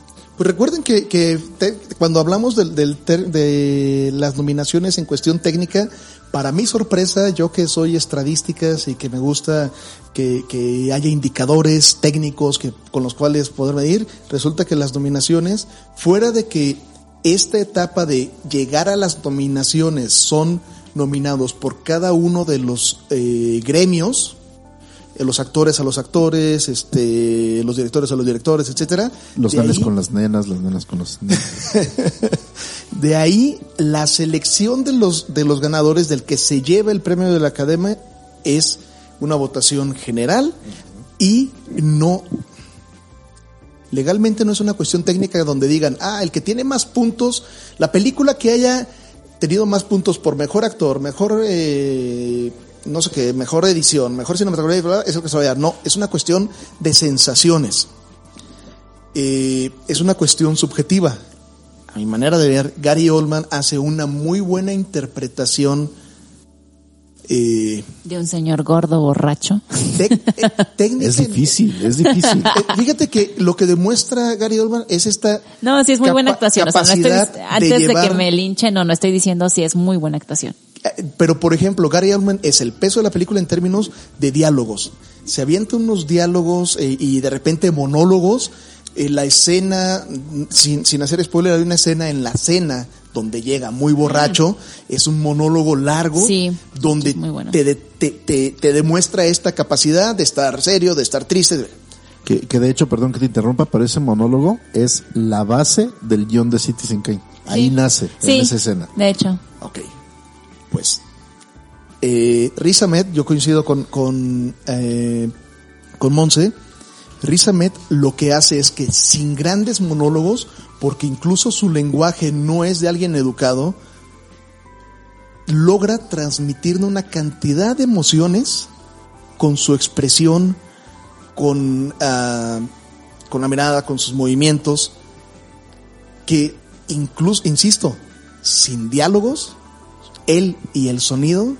Speaker 1: Pues recuerden que, que te- cuando hablamos del, del ter- de las nominaciones en cuestión técnica, para mi sorpresa, yo que soy estadísticas y que me gusta que, que haya indicadores técnicos que, con los cuales poder medir, resulta que las nominaciones, fuera de que esta etapa de llegar a las nominaciones son nominados por cada uno de los eh, gremios, los actores a los actores, este, los directores a los directores, etcétera.
Speaker 3: Los nenes con las nenas, las nenas con los nenes.
Speaker 1: de ahí la selección de los de los ganadores del que se lleva el premio de la Academia es una votación general y no legalmente no es una cuestión técnica donde digan, ah, el que tiene más puntos, la película que haya tenido más puntos por mejor actor, mejor eh, no sé qué, mejor edición, mejor cinematografía, bla, bla, es el que se va a dar. No, es una cuestión de sensaciones. Eh, es una cuestión subjetiva. A mi manera de ver, Gary Oldman hace una muy buena interpretación eh,
Speaker 2: De un señor gordo borracho.
Speaker 1: eh, técnica-
Speaker 3: Es difícil, es difícil.
Speaker 1: Eh, Fíjate que lo que demuestra Gary Oldman es esta
Speaker 2: No, sí es muy buena actuación. O sea, no estoy, antes de,
Speaker 1: llevar-
Speaker 2: que me linchen, no, no estoy diciendo si es muy buena actuación.
Speaker 1: Pero, por ejemplo, Gary Oldman es el peso de la película en términos de diálogos. Se avienta unos diálogos eh, y de repente monólogos. Eh, la escena, mm, sin, sin hacer spoiler, hay una escena en la cena donde llega muy borracho. Es un monólogo largo
Speaker 2: Sí,
Speaker 1: donde
Speaker 2: bueno.
Speaker 1: te, de- te, te- te demuestra esta capacidad de estar serio, de estar triste.
Speaker 3: Que, que de hecho, perdón que te interrumpa, pero ese monólogo es la base del guion de Citizen Kane. Ahí
Speaker 2: Sí.
Speaker 3: nace,
Speaker 2: Sí,
Speaker 3: en esa escena.
Speaker 2: de hecho.
Speaker 1: Ok. Pues, eh, yo coincido con, con, eh, con Monse. Riz lo que hace es que sin grandes monólogos, porque incluso su lenguaje no es de alguien educado, logra transmitirnos una cantidad de emociones con su expresión, con, ah, con la mirada, con sus movimientos, que incluso, insisto, sin diálogos, él y el sonido,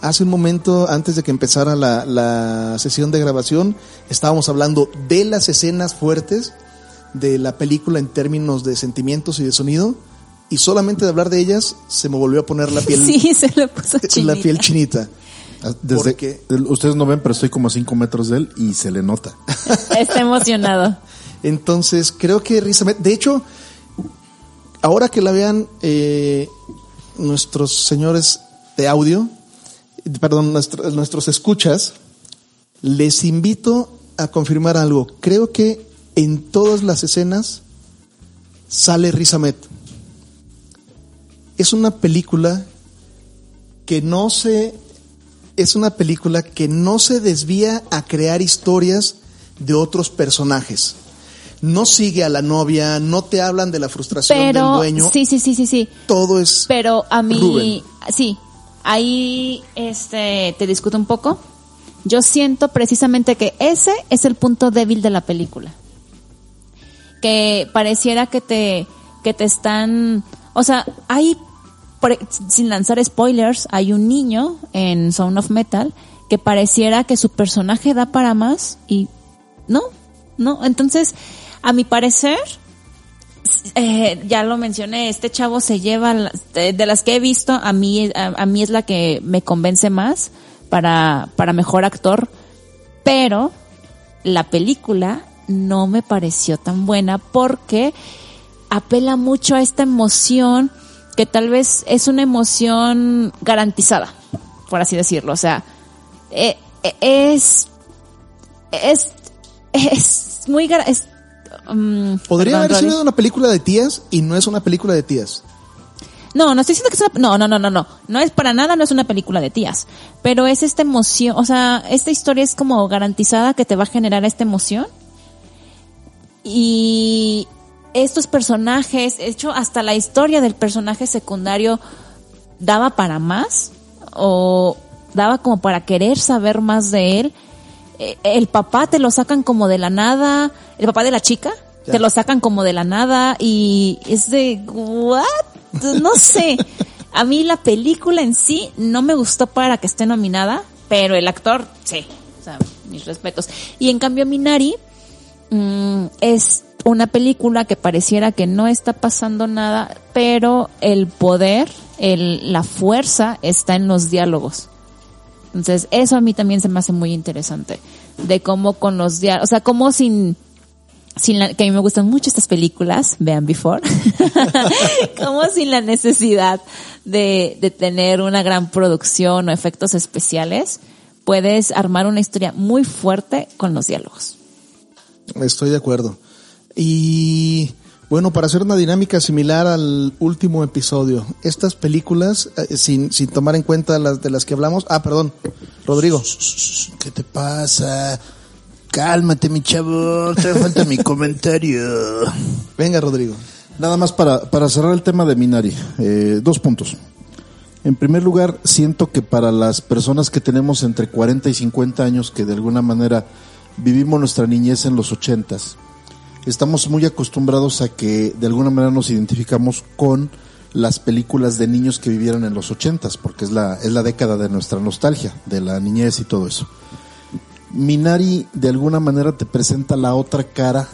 Speaker 1: hace un momento antes de que empezara la, la sesión de grabación, estábamos hablando de las escenas fuertes de la película en términos de sentimientos y de sonido, y solamente de hablar de ellas se me volvió a poner la piel,
Speaker 2: Sí, se le puso
Speaker 1: la
Speaker 2: chinita.
Speaker 1: piel chinita.
Speaker 3: Ah, Desde,
Speaker 1: Porque-
Speaker 3: el- ustedes no ven, pero estoy como a 5 metros de él y se le nota.
Speaker 2: Está emocionado.
Speaker 1: Entonces, creo que Ahmed, de hecho, ahora que la vean eh, nuestros señores de audio, perdón, nuestro- nuestros escuchas, les invito a confirmar algo. Creo que en todas las escenas sale Riz Ahmed. Es una película que no se es una película que no se desvía a crear historias de otros personajes. No sigue a la novia, no te hablan de la frustración del
Speaker 2: Pero,
Speaker 1: dueño.
Speaker 2: sí, sí, sí, sí, sí.
Speaker 1: Todo es
Speaker 2: Pero a mí,
Speaker 1: Rubén.
Speaker 2: sí, ahí este, te discuto un poco. Yo siento precisamente que ese es el punto débil de la película. Que pareciera que te, que te están, o sea, hay, sin lanzar spoilers, hay un niño en Sound of Metal que pareciera que su personaje da para más y no, no. Entonces, a mi parecer, eh, ya lo mencioné, este chavo se lleva, de, las que he visto, a mí, a, mí es la que me convence más para, para mejor actor, pero la película no me pareció tan buena porque apela mucho a esta emoción que tal vez es una emoción garantizada, por así decirlo, o sea, eh, eh, es, es, es muy, mm,
Speaker 1: Podría
Speaker 2: perdón,
Speaker 1: haber sido una película de tías y no es una película de tías.
Speaker 2: No, no estoy diciendo que es una, no, no, no, no, no, no es para nada, no es una película de tías, pero es esta emoción, o sea, esta historia es como garantizada que te va a generar esta emoción y estos personajes, de hecho hasta la historia del personaje secundario daba para más o daba como para querer saber más de él. Eh, El papá te lo sacan como de la nada, el papá de la chica
Speaker 1: Ya.
Speaker 2: te lo sacan como de la nada y es de what? No sé. A mí la película en sí no me gustó para que esté nominada, pero el actor sí. O sea, mis respetos. Y en cambio Minari mm, es una película que pareciera que no está pasando nada, pero el poder, el, la fuerza está en los diálogos. Entonces, eso a mí también se me hace muy interesante. De cómo con los diálogos, o sea, cómo sin, sin la, que a mí me gustan mucho estas películas, vean Before, como sin la necesidad de, de tener una gran producción o efectos especiales, puedes armar una historia muy fuerte con los diálogos.
Speaker 1: Estoy de acuerdo. Y bueno, para hacer una dinámica similar al último episodio, estas películas, eh, sin, sin tomar en cuenta las de las que hablamos, ah, perdón, Rodrigo.
Speaker 3: ¿Qué te pasa? Cálmate, mi chavo. Te falta mi comentario.
Speaker 1: Venga, Rodrigo.
Speaker 3: Nada más para, para cerrar el tema de Minari. Eh, dos puntos. En primer lugar, siento que para las personas que tenemos entre 40 y 50 años, que de alguna manera vivimos nuestra niñez en los 80s, estamos muy acostumbrados a que de alguna manera nos identificamos con las películas de niños que vivieron en los ochentas, porque es la, es la década de nuestra nostalgia, de la niñez y todo eso. Minari de alguna manera te presenta la otra cara,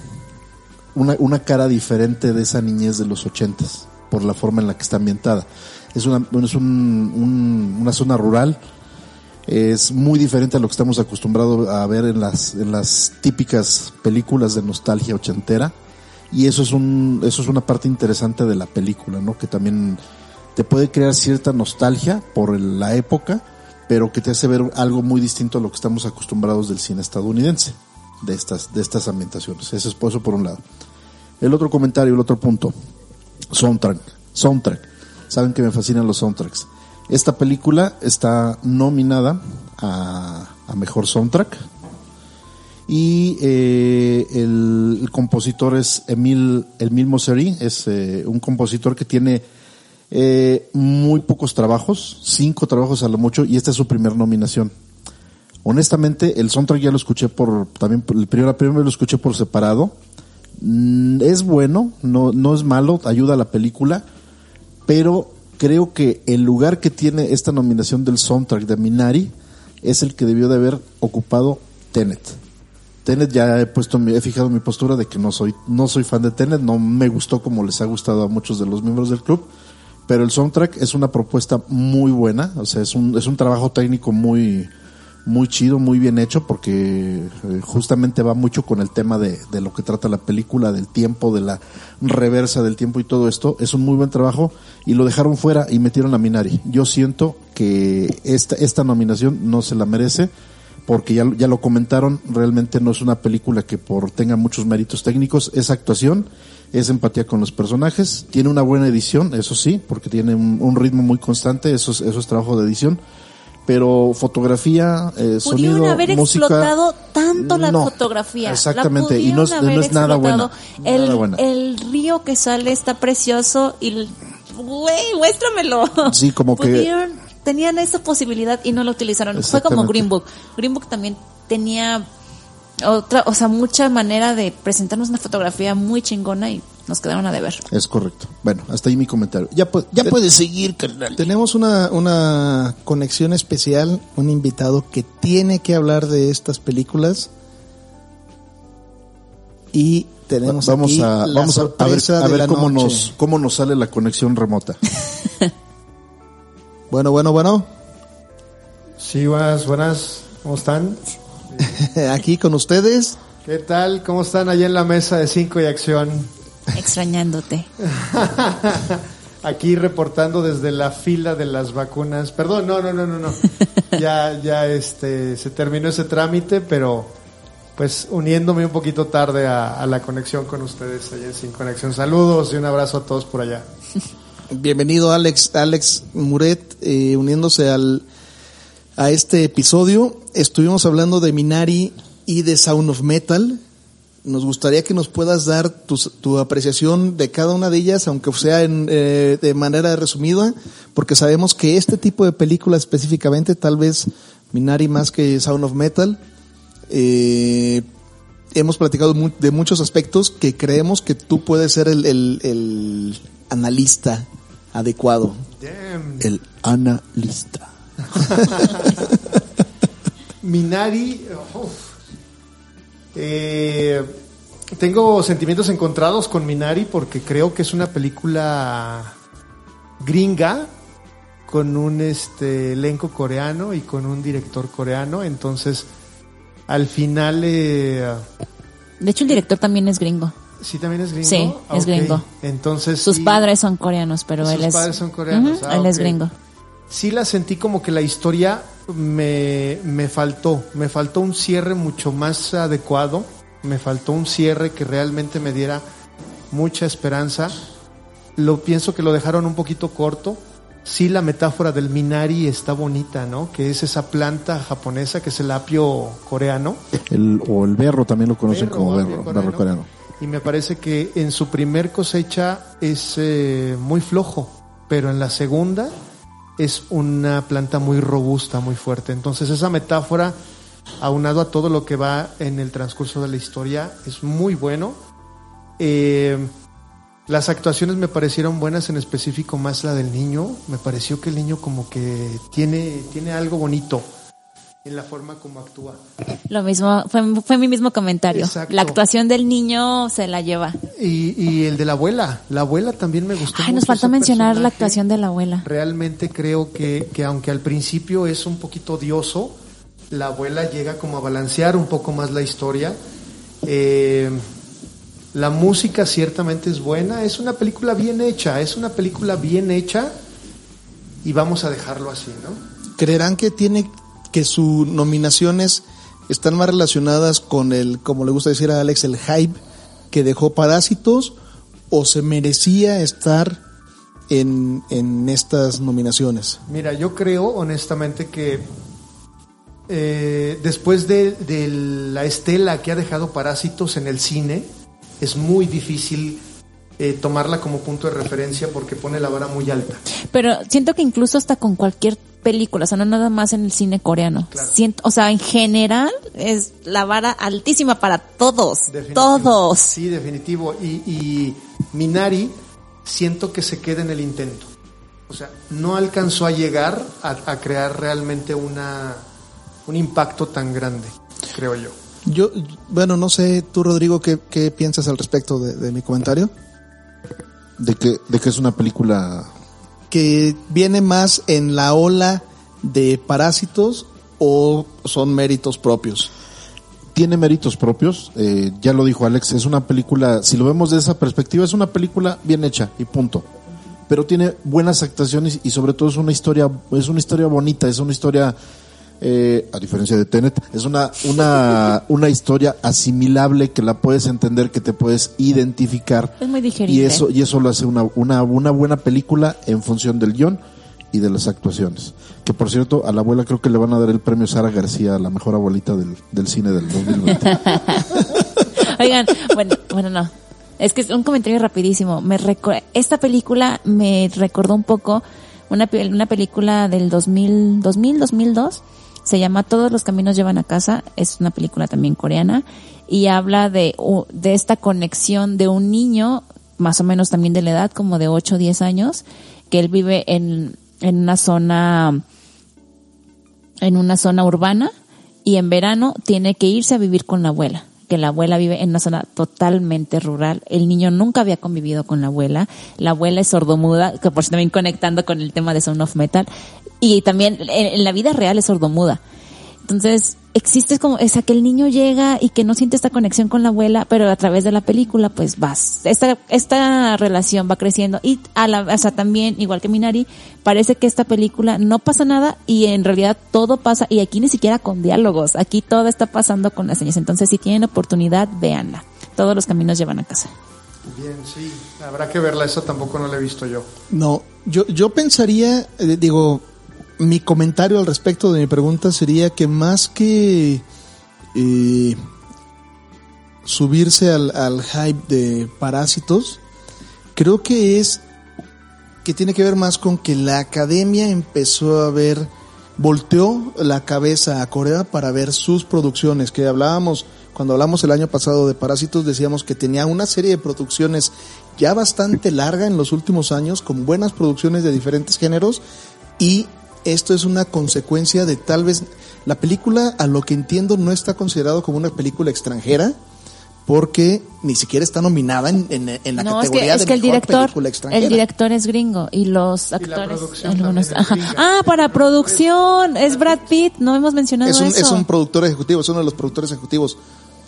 Speaker 3: una, una cara diferente de esa niñez de los ochentas, por la forma en la que está ambientada. Es una, es un- un- una zona rural, es muy diferente a lo que estamos acostumbrados a ver en las, en las típicas películas de nostalgia ochentera. Y eso es un, eso es una parte interesante de la película, ¿no? Que también te puede crear cierta nostalgia por la época, pero que te hace ver algo muy distinto a lo que estamos acostumbrados del cine estadounidense, de estas, de estas ambientaciones. Eso es eso por un lado. El otro comentario, el otro punto. Soundtrack. Soundtrack. Saben que me fascinan los soundtracks. Esta película está nominada a, a mejor soundtrack. Y eh, el, compositor es Emil, Emil es eh, un compositor que tiene eh, muy pocos trabajos, cinco trabajos a lo mucho, y esta es su primer nominación. Honestamente, el soundtrack ya lo escuché por, también, por- el primero, la primera vez lo escuché por separado. Mm, Es bueno, no, no es malo, ayuda a la película, pero creo que el lugar que tiene esta nominación del soundtrack de Minari es el que debió de haber ocupado Tenet. Tenet ya he puesto, he fijado mi postura de que no soy, no soy fan de Tenet, no me gustó como les ha gustado a muchos de los miembros del club, pero el soundtrack es una propuesta muy buena, o sea, es un, es un trabajo técnico muy, muy chido, muy bien hecho, porque eh, justamente va mucho con el tema de, de lo que trata la película, del tiempo, de la reversa del tiempo y todo esto. Es un muy buen trabajo y lo dejaron fuera y metieron a Minari. Yo siento que esta, esta nominación no se la merece porque ya, ya lo comentaron, realmente no es una película que por tenga muchos méritos técnicos, es actuación, es empatía con los personajes, tiene una buena edición, eso sí, porque tiene un, un ritmo muy constante, eso es, eso es trabajo de edición, pero fotografía, eh,
Speaker 2: Pudieron
Speaker 3: sonido,
Speaker 2: haber
Speaker 3: música,
Speaker 2: explotado tanto la
Speaker 3: no,
Speaker 2: fotografía.
Speaker 3: Exactamente,
Speaker 2: La
Speaker 3: y no es, no
Speaker 2: haber
Speaker 3: es nada
Speaker 2: explotado. El, el río que sale está precioso y... Güey, muéstramelo.
Speaker 3: Sí, como que-
Speaker 2: Pudieron, Tenían esa posibilidad y no lo utilizaron. Fue como. Green Book. Green Book también tenía otra, o sea, mucha manera de presentarnos una fotografía muy chingona y nos quedaron a deber.
Speaker 3: Es correcto. Bueno, hasta ahí mi comentario. Ya, pu- ya puedes seguir, carnal.
Speaker 1: Tenemos una, una conexión especial, un invitado que tiene que hablar de estas películas. Y tenemos
Speaker 3: Vamos
Speaker 1: aquí
Speaker 3: a,
Speaker 1: la
Speaker 3: vamos a- a ver,
Speaker 1: sorpresa
Speaker 3: a
Speaker 1: de
Speaker 3: ver
Speaker 1: la
Speaker 3: cómo,
Speaker 1: noche.
Speaker 3: nos, cómo nos sale la conexión remota.
Speaker 1: Bueno, bueno, bueno.
Speaker 4: Sí, buenas, buenas. ¿Cómo están?
Speaker 1: Aquí con ustedes.
Speaker 4: ¿Qué tal? ¿Cómo están allá en la mesa de 5 y acción?
Speaker 2: Extrañándote.
Speaker 4: Aquí reportando desde la fila de las vacunas. Perdón, no, no, no, no, no. Ya, ya, este, se terminó ese trámite, pero pues uniéndome un poquito tarde a, a la conexión con ustedes allá en Sin Conexión. Saludos y un abrazo a todos por allá.
Speaker 1: Bienvenido Alex, Alex Muret, eh, uniéndose al, a este episodio. Estuvimos hablando de Minari y de Sound of Metal. Nos gustaría que nos puedas dar tu, tu apreciación de cada una de ellas, aunque sea en, eh, de manera resumida, porque sabemos que este tipo de película específicamente, tal vez Minari más que Sound of Metal, eh, hemos platicado de muchos aspectos que creemos que tú puedes ser el, el- el analista adecuado.
Speaker 4: Damn.
Speaker 3: El analista.
Speaker 4: Minari, uf. Eh, tengo sentimientos encontrados con Minari porque creo que es una película gringa con un este elenco coreano y con un director coreano, entonces al final eh,
Speaker 2: De hecho, el director también es gringo.
Speaker 4: sí también es gringo.
Speaker 2: Sí,
Speaker 4: Ah,
Speaker 2: es
Speaker 4: ok.
Speaker 2: gringo.
Speaker 4: Entonces
Speaker 2: Sus
Speaker 4: sí,
Speaker 2: padres son coreanos, pero
Speaker 4: Sus
Speaker 2: él es.
Speaker 4: padres son coreanos, ah,
Speaker 2: él es gringo.
Speaker 4: sí la sentí como que la historia me, me faltó, me faltó un cierre mucho más adecuado, me faltó un cierre que realmente me diera mucha esperanza. Lo pienso que lo dejaron un poquito corto. Sí, la metáfora del Minari está bonita, ¿no? Que es esa planta japonesa que es el apio coreano.
Speaker 3: El, o el berro también lo conocen
Speaker 4: Berro,
Speaker 3: como berro,
Speaker 4: coreano.
Speaker 3: berro coreano.
Speaker 4: Y me parece que en su primer cosecha es eh, muy flojo, pero en la segunda es una planta muy robusta, muy fuerte. Entonces esa metáfora, aunado a todo lo que va en el transcurso de la historia, es muy bueno. Eh, Las actuaciones me parecieron buenas, en específico más la del niño. Me pareció que el niño como que tiene, tiene algo bonito en la forma como actúa.
Speaker 2: Lo mismo, fue, fue mi mismo comentario.
Speaker 4: Exacto.
Speaker 2: La actuación del niño se la lleva.
Speaker 4: Y, y el de la abuela. La abuela también me gustó.
Speaker 2: Ay, nos
Speaker 4: mucho
Speaker 2: faltó
Speaker 4: ese
Speaker 2: mencionar la actuación de la abuela.
Speaker 4: Realmente creo que, que aunque al principio es un poquito odioso, la abuela llega como a balancear un poco más la historia. Eh, la música ciertamente es buena, es una película bien hecha, es una película bien hecha y vamos a dejarlo así, ¿no?
Speaker 1: ¿Creerán que tiene que sus nominaciones están más relacionadas con el, como le gusta decir a Alex, el hype que dejó Parásitos o se merecía estar en, en estas nominaciones?
Speaker 4: Mira, yo creo honestamente que eh, después de, de la estela que ha dejado Parásitos en el cine, es muy difícil eh, tomarla como punto de referencia porque pone la vara muy alta.
Speaker 2: Pero siento que incluso hasta con cualquier película, o sea, no nada más en el cine coreano.
Speaker 4: Claro.
Speaker 2: Siento, o sea, en general es la vara altísima para todos.
Speaker 4: Definitivo.
Speaker 2: Todos.
Speaker 4: Sí, definitivo. Y, y Minari siento que se queda en el intento. O sea, no alcanzó a llegar a, a crear realmente una, un impacto tan grande, creo yo.
Speaker 1: Yo, bueno, no sé, tú Rodrigo, ¿qué, qué piensas al respecto de, de mi comentario?
Speaker 3: De que, de que es una película
Speaker 1: ¿Que viene más en la ola de Parásitos o son méritos propios?
Speaker 3: tiene méritos propios, eh, ya lo dijo Alex, es una película, si lo vemos de esa perspectiva, es una película bien hecha y punto. Pero tiene buenas actuaciones y sobre todo es una historia, es una historia bonita, es una historia, eh, a diferencia de Tenet, es una, una, una historia asimilable que la puedes entender, que te puedes identificar.
Speaker 2: Es muy digerible.
Speaker 3: Y eso, y eso lo hace una, una, una buena película en función del guion y de las actuaciones. Que por cierto, a la abuela creo que le van a dar el premio Sara García, la mejor abuelita del, del cine del 2020.
Speaker 2: Oigan, bueno, bueno, no. Es que es un comentario rapidísimo. Me esta película me recordó un poco una, una película del 2000, 2000, 2002. Se llama Todos los caminos llevan a casa. Es una película también coreana y habla de, de esta conexión de un niño, más o menos también de la edad, como de 8 o 10 años, que él vive en, en una zona en una zona urbana y en verano tiene que irse a vivir con la abuela, que la abuela vive en una zona totalmente rural. El niño nunca había convivido con la abuela. La abuela es sordomuda, que por si también conectando con el tema de Sound of Metal. Y también en, en la vida real es sordomuda. Entonces, existe como, es a que el niño llega y que no siente esta conexión con la abuela, pero a través de la película, pues vas, esta, esta relación va creciendo y a la, o sea, también, igual que Minari, parece que esta película no pasa nada y en realidad todo pasa, y aquí ni siquiera con diálogos, aquí todo está pasando con las señas. Entonces, si tienen oportunidad, véanla. Todos los caminos llevan a casa.
Speaker 4: Bien, sí, habrá que verla, esa tampoco no la he visto yo.
Speaker 1: No, yo, yo pensaría, eh, digo, mi comentario al respecto de mi pregunta sería que más que eh, subirse al, al hype de parásitos, creo que es que tiene que ver más con que la academia empezó a ver, volteó la cabeza a Corea para ver sus producciones, que hablábamos, cuando hablamos el año pasado de Parásitos, decíamos que tenía una serie de producciones ya bastante larga en los últimos años, con buenas producciones de diferentes géneros, y esto es una consecuencia de tal vez, la película, a lo que entiendo, no está considerado como una película extranjera, porque ni siquiera está nominada en, en, en la
Speaker 2: no, es
Speaker 1: categoría
Speaker 2: que, es
Speaker 1: de
Speaker 2: que el
Speaker 1: mejor
Speaker 2: director,
Speaker 1: película extranjera.
Speaker 2: el director es gringo y los actores,
Speaker 4: producción
Speaker 2: algunos,
Speaker 4: es
Speaker 2: ajá. Ah, para producción, es Brad Pitt, no hemos mencionado
Speaker 1: es un,
Speaker 2: eso.
Speaker 1: es un productor ejecutivo, es uno de los productores ejecutivos.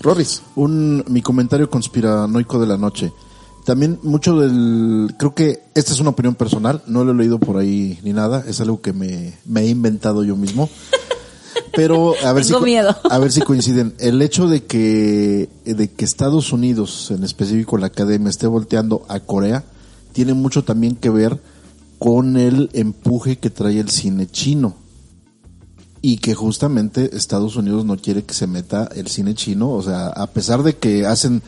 Speaker 1: Rorris.
Speaker 3: Un, mi comentario conspiranoico de la noche. También mucho del, creo que esta es una opinión personal, no lo he leído por ahí ni nada, es algo que me, me he inventado yo mismo. Pero a ver
Speaker 2: Tengo
Speaker 3: si
Speaker 2: miedo.
Speaker 3: a ver si coinciden. El hecho de que de que Estados Unidos, en específico la academia, esté volteando a Corea, tiene mucho también que ver con el empuje que trae el cine chino y que justamente Estados Unidos no quiere que se meta el cine chino, o sea, a pesar de que hacen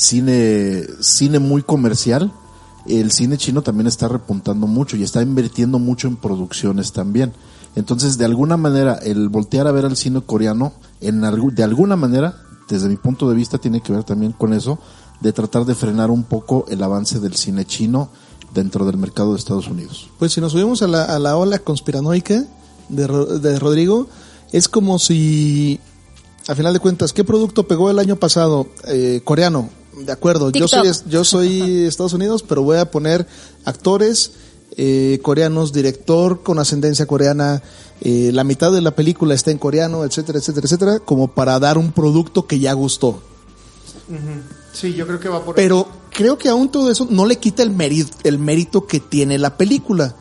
Speaker 3: cine cine muy comercial, el cine chino también está repuntando mucho y está invirtiendo mucho en producciones también. Entonces, de alguna manera, el voltear a ver al cine coreano, en de alguna manera, desde mi punto de vista, tiene que ver también con eso, de tratar de frenar un poco el avance del cine chino dentro del mercado de Estados Unidos.
Speaker 1: Pues si nos subimos a la, ola conspiranoica de, de Rodrigo, es como si, a final de cuentas, ¿qué producto pegó el año pasado? Eh, coreano, de acuerdo, yo soy, yo soy Estados Unidos, pero voy a poner actores eh, coreanos, director con ascendencia coreana, eh, la mitad de la película está en coreano, etcétera, etcétera, etcétera, como para dar un producto que ya gustó.
Speaker 4: Sí, yo creo que va por
Speaker 1: Pero creo que aún todo eso no le quita el mérito, el mérito que tiene la película.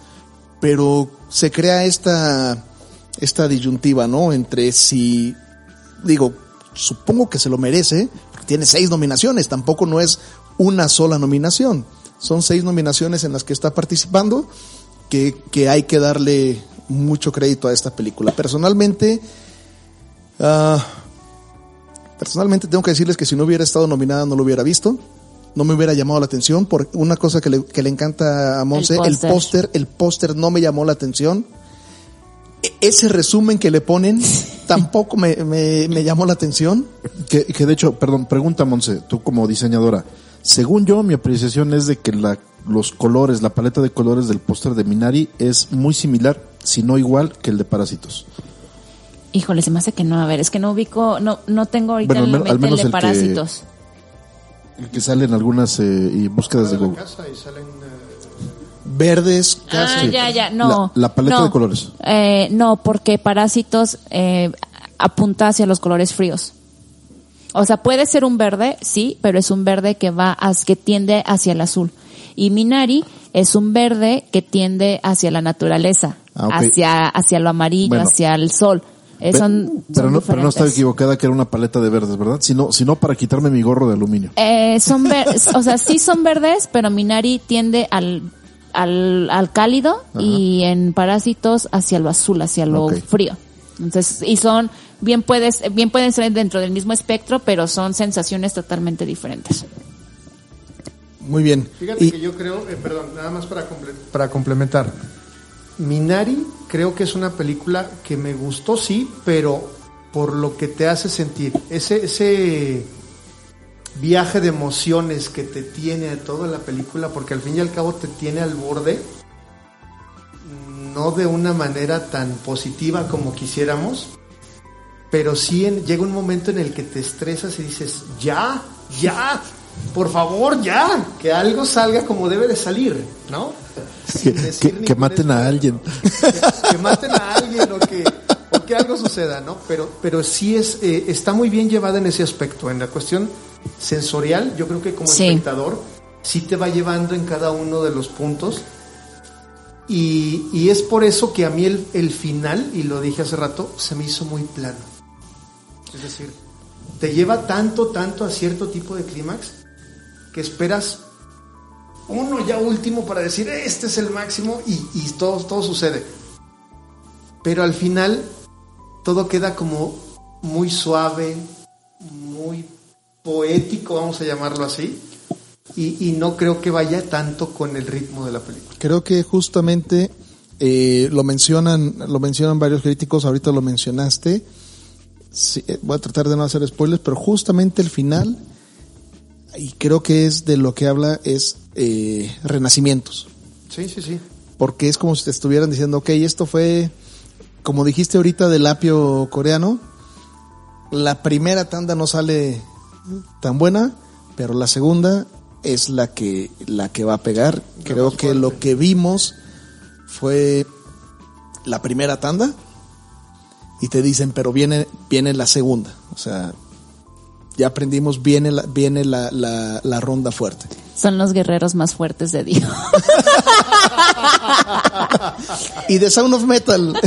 Speaker 1: Pero se crea esta, esta disyuntiva, ¿no? Entre si, digo, supongo que se lo merece, tiene seis nominaciones, tampoco no es una sola nominación. Son seis nominaciones en las que está participando, que, que hay que darle mucho crédito a esta película. Personalmente, ah, Personalmente tengo que decirles que si no hubiera estado nominada no lo hubiera visto. No me hubiera llamado la atención por una cosa que le, que le encanta a Monse,
Speaker 2: El póster,
Speaker 1: el póster no me llamó la atención. E- Ese resumen que le ponen tampoco me, me, me llamó la atención.
Speaker 3: Que, que de hecho, perdón, pregunta Monse, tú como diseñadora. Según yo, mi apreciación es de que la, los colores, la paleta de colores del póster de Minari es muy similar, si no igual, que el de Parásitos.
Speaker 2: Híjole, se me hace que no. A ver, es que no ubico, no, no tengo ahorita
Speaker 3: Bueno, al men- al
Speaker 2: mente el
Speaker 3: menos
Speaker 2: de
Speaker 3: el que-
Speaker 2: parásitos.
Speaker 3: El que sale en algunas eh, y búsquedas de
Speaker 4: la
Speaker 3: Google.
Speaker 4: casa y salen
Speaker 1: Verdes,
Speaker 2: Ah,
Speaker 1: casi.
Speaker 2: ya, ya, no.
Speaker 3: La- la paleta
Speaker 2: no.
Speaker 3: de colores.
Speaker 2: Eh, no, porque Parásitos eh, apunta hacia los colores fríos. O sea, puede ser un verde, sí, pero es un verde que va, que tiende hacia el azul. Y Minari es un verde que tiende hacia la naturaleza,
Speaker 3: Ah,
Speaker 2: hacia, hacia lo amarillo,
Speaker 3: Bueno.
Speaker 2: hacia el sol. Eh, son,
Speaker 3: pero,
Speaker 2: son
Speaker 3: no, pero no estaba equivocada que era una paleta de verdes, ¿verdad? Sino, sino para quitarme mi gorro de aluminio.
Speaker 2: Eh, son verdes, o sea, sí son verdes, pero Minari tiende al, al, al cálido y en Parásitos hacia lo azul, hacia lo frío. Entonces, y son, bien puedes, bien pueden ser dentro del mismo espectro, pero son sensaciones totalmente diferentes.
Speaker 1: Muy bien.
Speaker 4: Fíjate
Speaker 1: Y
Speaker 4: que yo creo, eh, perdón, nada más para, comple- para complementar. Minari creo que es una película que me gustó, sí, pero por lo que te hace sentir. Ese, ese viaje de emociones que te tiene a toda la película, porque al fin y al cabo te tiene al borde, no de una manera tan positiva como quisiéramos, pero sí en- llega un momento en el que te estresas y dices, ya, ya, por favor, ya, que algo salga como debe de salir, ¿no?
Speaker 3: Que, que- maten a alguien.
Speaker 4: Que, que maten a alguien o que, que algo suceda, ¿no? Pero, pero sí es, eh, está muy bien llevada en ese aspecto, en la cuestión sensorial, yo creo que como
Speaker 2: Sí.
Speaker 4: espectador sí te va llevando en cada uno de los puntos y, y es por eso que a mí el, el final, y lo dije hace rato, se me hizo muy plano. Es decir, te lleva tanto, tanto a cierto tipo de clímax que esperas uno ya último para decir este es el máximo y, y todo, todo sucede. Pero al final todo queda como muy suave, muy poético, vamos a llamarlo así. Y, y no creo que vaya tanto con el ritmo de la película.
Speaker 1: creo que justamente eh, lo mencionan, lo mencionan varios críticos, ahorita lo mencionaste. Sí, eh, voy a tratar de no hacer spoilers, pero justamente el final, y creo que es de lo que habla, es eh, renacimientos.
Speaker 4: Sí, sí, sí.
Speaker 1: porque es como si te estuvieran diciendo, ok, esto fue, como dijiste ahorita del apio coreano, la primera tanda no sale tan buena, pero la segunda es la que, la que va a pegar. Creo que lo que vimos fue la primera tanda y te dicen, pero viene, viene la segunda. O sea, ya aprendimos, viene la, viene la, la, la ronda fuerte.
Speaker 2: Son los guerreros más fuertes de Dios.
Speaker 1: Y de Sound of Metal.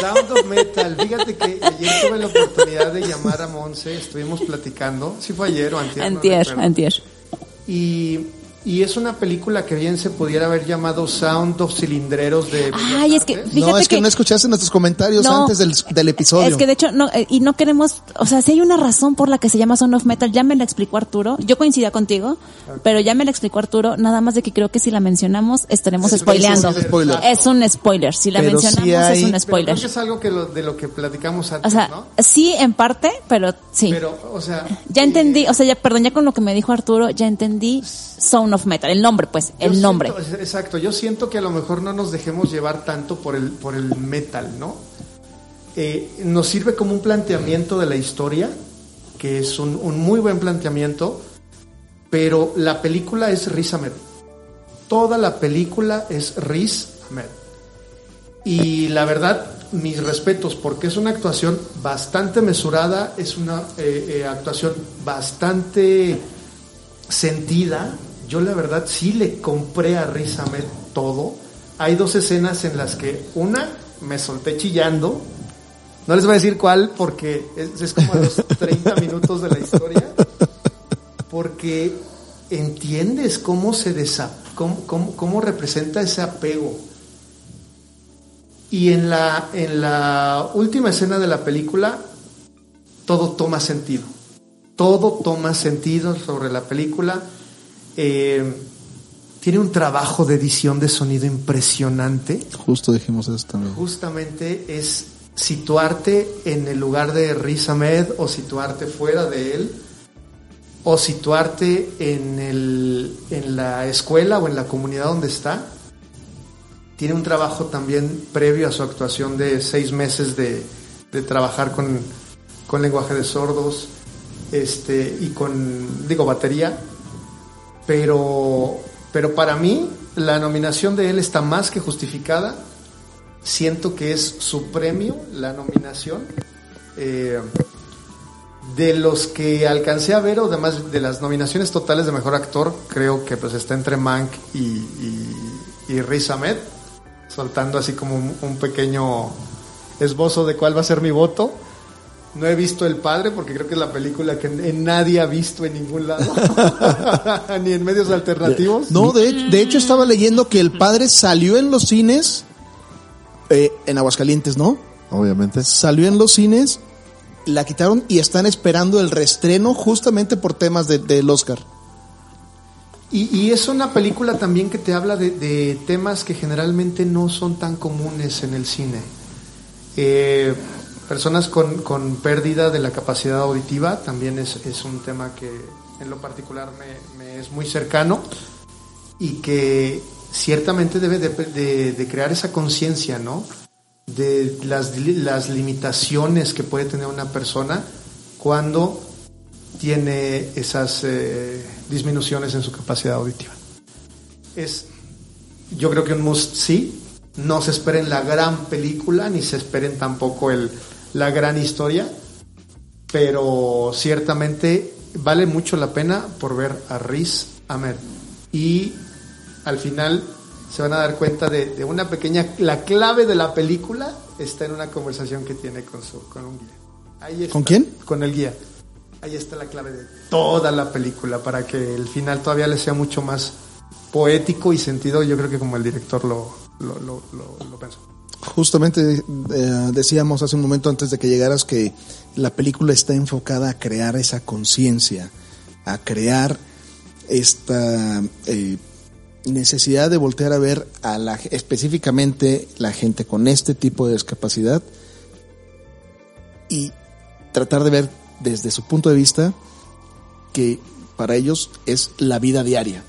Speaker 4: Sound of Metal. Fíjate que ayer tuve la oportunidad de llamar a Monse, estuvimos platicando. Sí fue ayer o antier. no
Speaker 2: antier,
Speaker 4: recuerdo.
Speaker 2: antier.
Speaker 4: Y Y es una película que bien se pudiera haber llamado Sound of Cilindreros de...
Speaker 2: Ay, es que fíjate
Speaker 1: no, es que,
Speaker 2: que-
Speaker 1: no escuchaste nuestros comentarios
Speaker 2: No.
Speaker 1: antes del, del episodio.
Speaker 2: Es que de hecho, no, eh, y no queremos, o sea, si hay una razón por la que se llama Son of Metal, ya me la explicó Arturo, yo coincidía contigo, pero ya me la explicó Arturo, nada más de que creo que si la mencionamos estaremos
Speaker 1: Es-
Speaker 2: spoileando.
Speaker 1: es un spoiler.
Speaker 2: Es un spoiler, si la
Speaker 1: Pero sí
Speaker 2: mencionamos
Speaker 1: hay-
Speaker 2: es un
Speaker 4: Pero
Speaker 2: spoiler.
Speaker 4: creo que es algo que lo- de lo que platicamos
Speaker 2: O
Speaker 4: antes,
Speaker 2: sea,
Speaker 4: ¿no?
Speaker 2: sí en parte, pero sí.
Speaker 4: Pero, o sea...
Speaker 2: ya
Speaker 4: eh,
Speaker 2: entendí, o sea, ya, perdón, ya con lo que me dijo Arturo, ya entendí Sound of Metal, el nombre pues,
Speaker 4: Yo
Speaker 2: el nombre.
Speaker 4: siento- exacto, yo siento que a lo mejor no nos dejemos llevar tanto por el, por el metal, ¿no? Eh, nos sirve como un planteamiento de la historia, que es un, un muy buen planteamiento, pero la película es Riz Ahmed. Toda la película es Riz Ahmed. Y la verdad, mis respetos, porque es una actuación bastante mesurada, es una eh, eh, actuación bastante sentida. Yo la verdad sí le compré a Riz Ahmed todo. Hay dos escenas en las que una me solté chillando. No les voy a decir cuál porque es, es como a los 30 minutos de la historia. Porque entiendes cómo se desa, cómo, cómo- cómo representa ese apego. Y en la, en la última escena de la película, todo toma sentido. Todo toma sentido sobre la película. Eh, tiene un trabajo de edición de sonido impresionante.
Speaker 1: Justo dijimos eso también.
Speaker 4: Justamente es situarte en el lugar de Riz Ahmed o situarte fuera de él o situarte en, el, en la escuela o en la comunidad donde está. Tiene un trabajo también previo a su actuación de seis meses de, de trabajar con, con lenguaje de sordos este, y con, digo, batería. Pero, pero para mí la nominación de él está más que justificada. Siento que es su premio, la nominación. Eh, de los que alcancé a ver, o además de las nominaciones totales de mejor actor, creo que pues está entre Mank y, y, y Riz Ahmed, soltando así como un, un pequeño esbozo de cuál va a ser mi voto. No he visto El Padre porque creo que es la película que nadie ha visto en ningún lado, ni en medios alternativos.
Speaker 1: No, de, de hecho estaba leyendo que el padre salió en los cines, eh, en Aguascalientes, ¿no?
Speaker 3: Obviamente.
Speaker 1: Salió en los cines, la quitaron y están esperando el reestreno justamente por temas de- del Oscar.
Speaker 4: Y, y es una película también que te habla de, de temas que generalmente no son tan comunes en el cine. Eh, personas con, con pérdida de la capacidad auditiva también es, es un tema que en lo particular me, es muy cercano y que ciertamente debe de, crear esa conciencia, ¿no? De las, las limitaciones que puede tener una persona cuando tiene esas eh, disminuciones en su capacidad auditiva. Es, yo creo que un must sí. No se esperen la gran película, ni se esperen tampoco el, la gran historia, pero ciertamente vale mucho la pena por ver a Riz Ahmed. Y al final se van a dar cuenta de, de una pequeña, la clave de la película está en una conversación que tiene con, su, con un guía. Ahí está,
Speaker 1: ¿Con quién?
Speaker 4: Con el guía. Ahí está la clave de toda la película para que el final todavía le sea mucho más poético y sentido. Yo creo que como el director lo, lo, lo, lo- lo pensó.
Speaker 1: Justamente eh, decíamos hace un momento antes de que llegaras que la película está enfocada a crear esa conciencia, a crear esta eh, necesidad de voltear a ver a la específicamente la gente con este tipo de discapacidad y tratar de ver desde su punto de vista que para ellos es la vida diaria.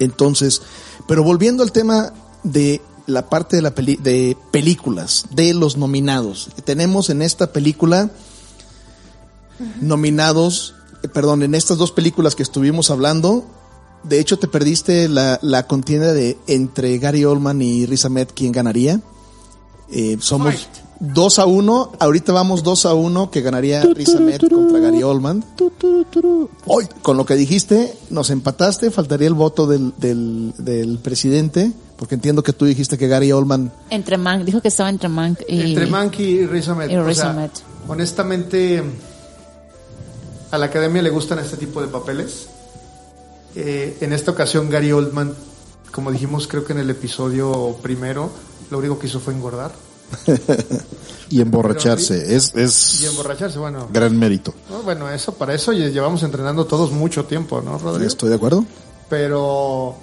Speaker 1: Entonces, pero volviendo al tema de la parte de la peli- de películas, de los nominados. Tenemos en esta película nominados, eh, perdón, en estas dos películas que estuvimos hablando, de hecho te perdiste la, la contienda de entre Gary Oldman y Riz Ahmed quién ganaría. Eh, somos
Speaker 4: Fight.
Speaker 1: 2 a 1, ahorita vamos 2 a 1 que ganaría Riz Ahmed contra Gary Oldman. Hoy, con lo que dijiste, nos empataste, faltaría el voto del, del, del presidente, porque entiendo que tú dijiste que Gary Oldman
Speaker 2: Entre Mank, dijo que estaba entre Mank y...
Speaker 4: Entre Mank y Riz Ahmed.
Speaker 2: y
Speaker 4: O
Speaker 2: Riz
Speaker 4: sea,
Speaker 2: Ahmed.
Speaker 4: honestamente, a la academia le gustan este tipo de papeles. Eh, en esta ocasión Gary Oldman, como dijimos creo que en el episodio primero, lo único que hizo fue engordar.
Speaker 3: Y emborracharse. Es, es
Speaker 4: Y emborracharse, bueno.
Speaker 3: gran mérito.
Speaker 4: no, bueno, eso para eso lle- llevamos entrenando todos mucho tiempo, ¿no, Rodrigo?
Speaker 1: Estoy de acuerdo.
Speaker 4: Pero,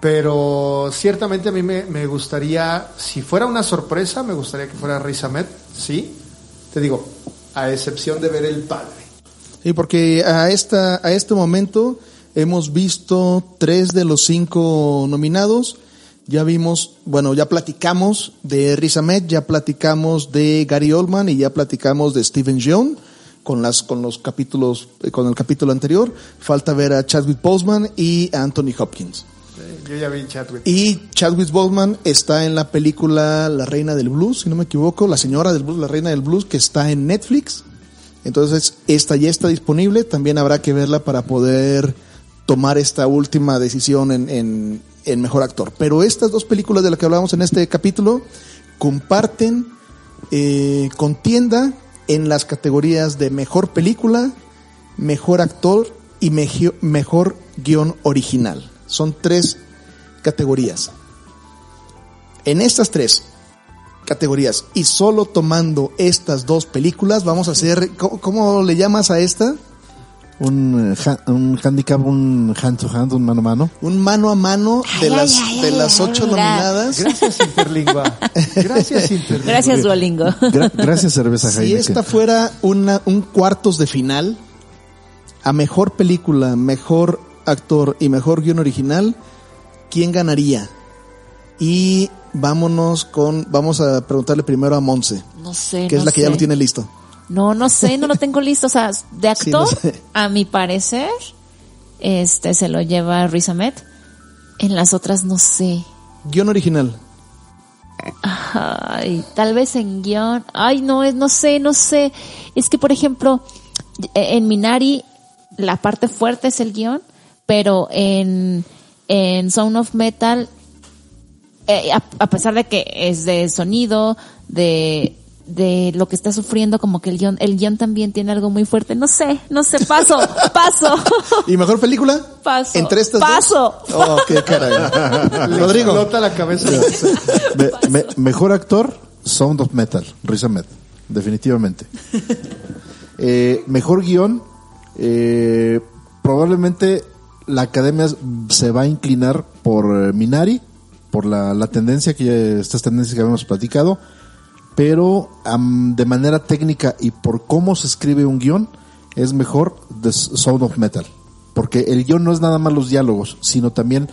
Speaker 4: pero ciertamente a mí me, gustaría, si fuera una sorpresa, me gustaría que fuera Riz Ahmed, sí. Te digo, a excepción de ver el padre.
Speaker 1: Sí, porque a esta, a este momento hemos visto tres de los cinco nominados. Ya vimos, bueno, ya platicamos de Riz Ahmed, ya platicamos de Gary Oldman y ya platicamos de Steven Yeun con las, con los capítulos, eh, con el capítulo anterior. Falta ver a Chadwick Boseman y Anthony Hopkins.
Speaker 4: Yo ya vi Chadwick.
Speaker 1: Y Chadwick Boseman está en la película La Reina del Blues, si no me equivoco, La Señora del Blues, La Reina del Blues, que está en Netflix. Entonces, esta ya está disponible, también habrá que verla para poder tomar esta última decisión en, en, Mejor Actor. Pero estas dos películas de las que hablamos en este capítulo comparten eh, contienda en las categorías de Mejor Película, Mejor Actor y Mejor Guión Original. Son tres categorías. En estas tres categorías y solo tomando estas dos películas, vamos a hacer, ¿cómo, cómo le llamas a esta?
Speaker 3: Un, eh, ha- un handicap, un hand to hand, un mano a mano.
Speaker 1: Un mano a mano de
Speaker 2: Ay,
Speaker 1: las,
Speaker 2: ay, ay,
Speaker 1: de
Speaker 2: ay,
Speaker 1: las
Speaker 2: ay,
Speaker 1: ocho nominadas.
Speaker 4: Gracias, Interlingua. Gracias, Interlingua.
Speaker 2: Gracias, Duolingo.
Speaker 3: Gra- gracias, cerveza
Speaker 1: Si
Speaker 3: Heineken.
Speaker 1: esta fuera una, un cuartos de final, a mejor película, mejor actor y mejor guion original, ¿quién ganaría? Y vámonos con, vamos a preguntarle primero a Monse,
Speaker 2: No sé.
Speaker 1: que es la que ya lo tiene listo.
Speaker 2: No, no sé, no lo tengo listo. O sea, de
Speaker 1: Sí, no
Speaker 2: actor,
Speaker 1: sé.
Speaker 2: a mi parecer, este se lo lleva Riz Ahmed. En las otras no sé.
Speaker 1: Guión original.
Speaker 2: Ay, tal vez en guion. Ay, no, no sé, no sé. Es que, por ejemplo, e, en Minari la parte fuerte es el guion, pero en, en Sound of Metal, eh, a, a pesar de que es de sonido, de, de lo que está sufriendo, como que el guion, el guion también tiene algo muy fuerte. No sé, no sé, paso, paso.
Speaker 1: ¿Y mejor película?
Speaker 2: Paso.
Speaker 1: ¿Entre estas
Speaker 2: Paso.
Speaker 1: dos? Oh, qué caray. Rodrigo.
Speaker 4: explota la cabeza.
Speaker 3: Me- me- mejor actor, Sound of Metal, Riz Ahmed, definitivamente. Eh, mejor guion, eh, probablemente la academia se va a inclinar por eh, Minari, por la, la tendencia que estas tendencias que habíamos platicado, pero am, de manera técnica y por cómo se escribe un guion, es mejor The Sound of Metal. Porque el guion no es nada más los diálogos, sino también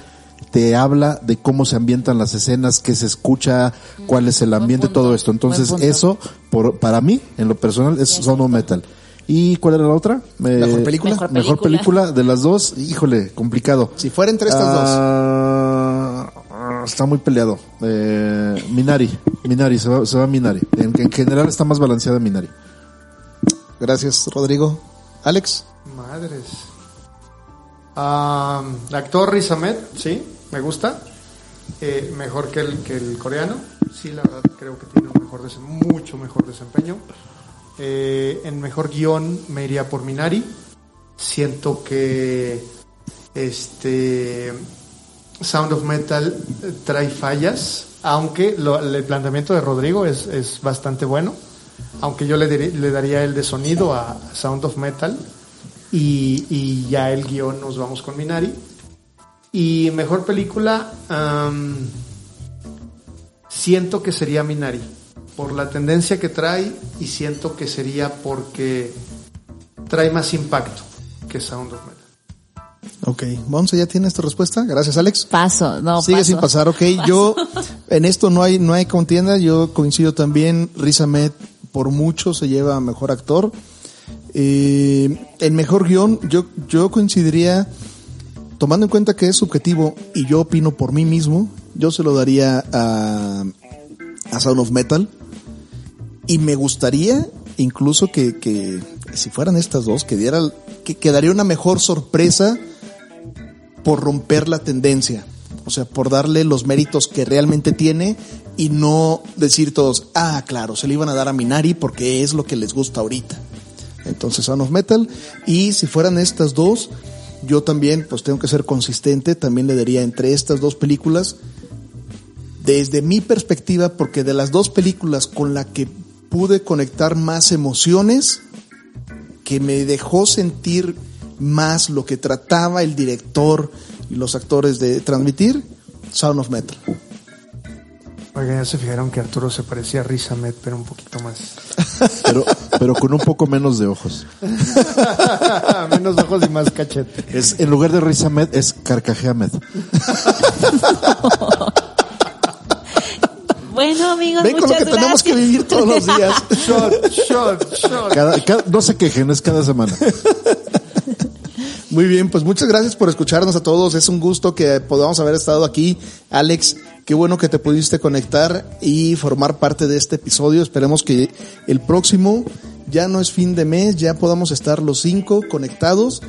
Speaker 3: te habla de cómo se ambientan las escenas, qué se escucha, cuál es el ambiente, todo esto. Entonces, eso, por, para mí, en lo personal, es Sound of Metal. ¿Y cuál era la otra? Eh,
Speaker 1: Mejor película.
Speaker 2: Mejor
Speaker 3: Mejor película de las dos, híjole, complicado.
Speaker 1: Si fuera entre estas dos.
Speaker 3: Ah, Está muy peleado. Eh, Minari, Minari, se va, se va Minari. En, en general está más balanceada Minari.
Speaker 1: Gracias, Rodrigo. Alex.
Speaker 4: Madres. Ah, actor Riz Ahmed, sí, me gusta. Eh, mejor que el, que el coreano. Sí, la verdad creo que tiene un mejor mucho mejor desempeño. Eh, en mejor guion me iría por Minari. Siento que este Sound of Metal eh, trae fallas, aunque el planteamiento de Rodrigo es, es bastante bueno. Aunque yo le, le daría el de sonido a Sound of Metal y, ya el guion nos vamos con Minari. Y mejor película, siento que sería Minari, por la tendencia que trae y siento que sería porque trae más impacto que Sound of Metal.
Speaker 1: Ok. Monse, ¿ya tienes tu respuesta? Gracias, Alex.
Speaker 2: Paso, no,
Speaker 1: Sigue
Speaker 2: paso.
Speaker 1: sin pasar, ok. Yo, en esto no hay, no hay contienda. Yo coincido también. Riz Ahmed, por mucho, se lleva a mejor actor. Eh, en mejor guion, yo, yo coincidiría, tomando en cuenta que es subjetivo y yo opino por mí mismo, yo se lo daría a, a Sound of Metal. Y me gustaría incluso que, que si fueran estas dos, que diera, que quedaría una mejor sorpresa por romper la tendencia. O sea, por darle los méritos que realmente tiene y no decir todos, ah, claro, se le iban a dar a Minari porque es lo que les gusta ahorita. Entonces, Sound of Metal. Y si fueran estas dos, yo también pues tengo que ser consistente, también le daría entre estas dos películas, desde mi perspectiva, porque de las dos películas con la que pude conectar más emociones, que me dejó sentir más lo que trataba el director y los actores de transmitir, Sound of Metal.
Speaker 4: Oigan, ya se fijaron que Arturo se parecía a Riz Ahmed, pero un poquito más.
Speaker 3: Pero, pero con un poco menos de ojos.
Speaker 4: Menos ojos y más cachete.
Speaker 3: Es, en lugar de Riz Ahmed, es Carcaje Ahmed.
Speaker 2: Bueno, amigos,
Speaker 1: Ven con lo que tenemos que vivir todos los días.
Speaker 4: Shot, shot, shot.
Speaker 3: Cada- cada- no se quejen, es cada semana.
Speaker 1: Muy bien, pues muchas gracias por escucharnos a todos. Es un gusto que podamos haber estado aquí. Alex, qué bueno que te pudiste conectar y formar parte de este episodio. Esperemos que el próximo ya no es fin de mes, ya podamos estar los cinco conectados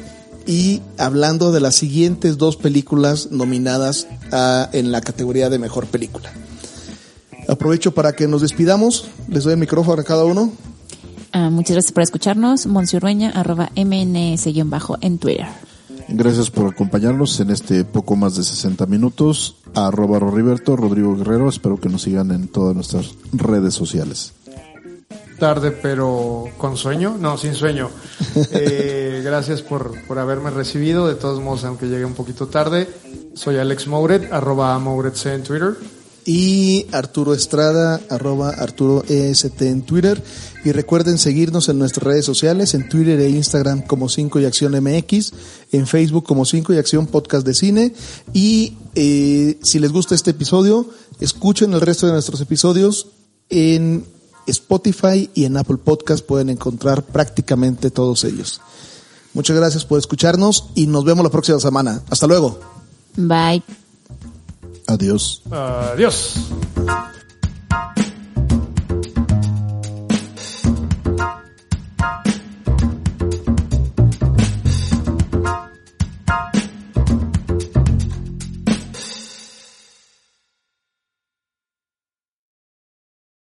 Speaker 1: y hablando de las siguientes dos películas nominadas a- en la categoría de mejor película. Aprovecho para que nos despidamos. Les doy el micrófono a cada uno.
Speaker 2: Ah, muchas gracias por escucharnos. Monsiurrueña, arroba MNS-bajo en Twitter.
Speaker 3: Gracias por acompañarnos en este poco más de 60 minutos. Arroba Roriberto, Rodrigo Guerrero. Espero que nos sigan en todas nuestras redes sociales.
Speaker 4: Tarde, pero con sueño. No, sin sueño. Eh, gracias por, por haberme recibido. De todos modos, aunque llegue un poquito tarde, soy Alex Mouret, arroba MouretC en Twitter.
Speaker 1: Y Arturo Estrada, arroba Arturo EST en Twitter. Y recuerden seguirnos en nuestras redes sociales, en Twitter e Instagram como 5 y Acción MX, en Facebook como 5 y Acción Podcast de Cine. Y eh, si les gusta este episodio, escuchen el resto de nuestros episodios en Spotify y en Apple Podcast. Pueden encontrar prácticamente todos ellos. Muchas gracias por escucharnos y nos vemos la próxima semana. Hasta luego.
Speaker 2: Bye.
Speaker 3: Adiós.
Speaker 4: Adiós.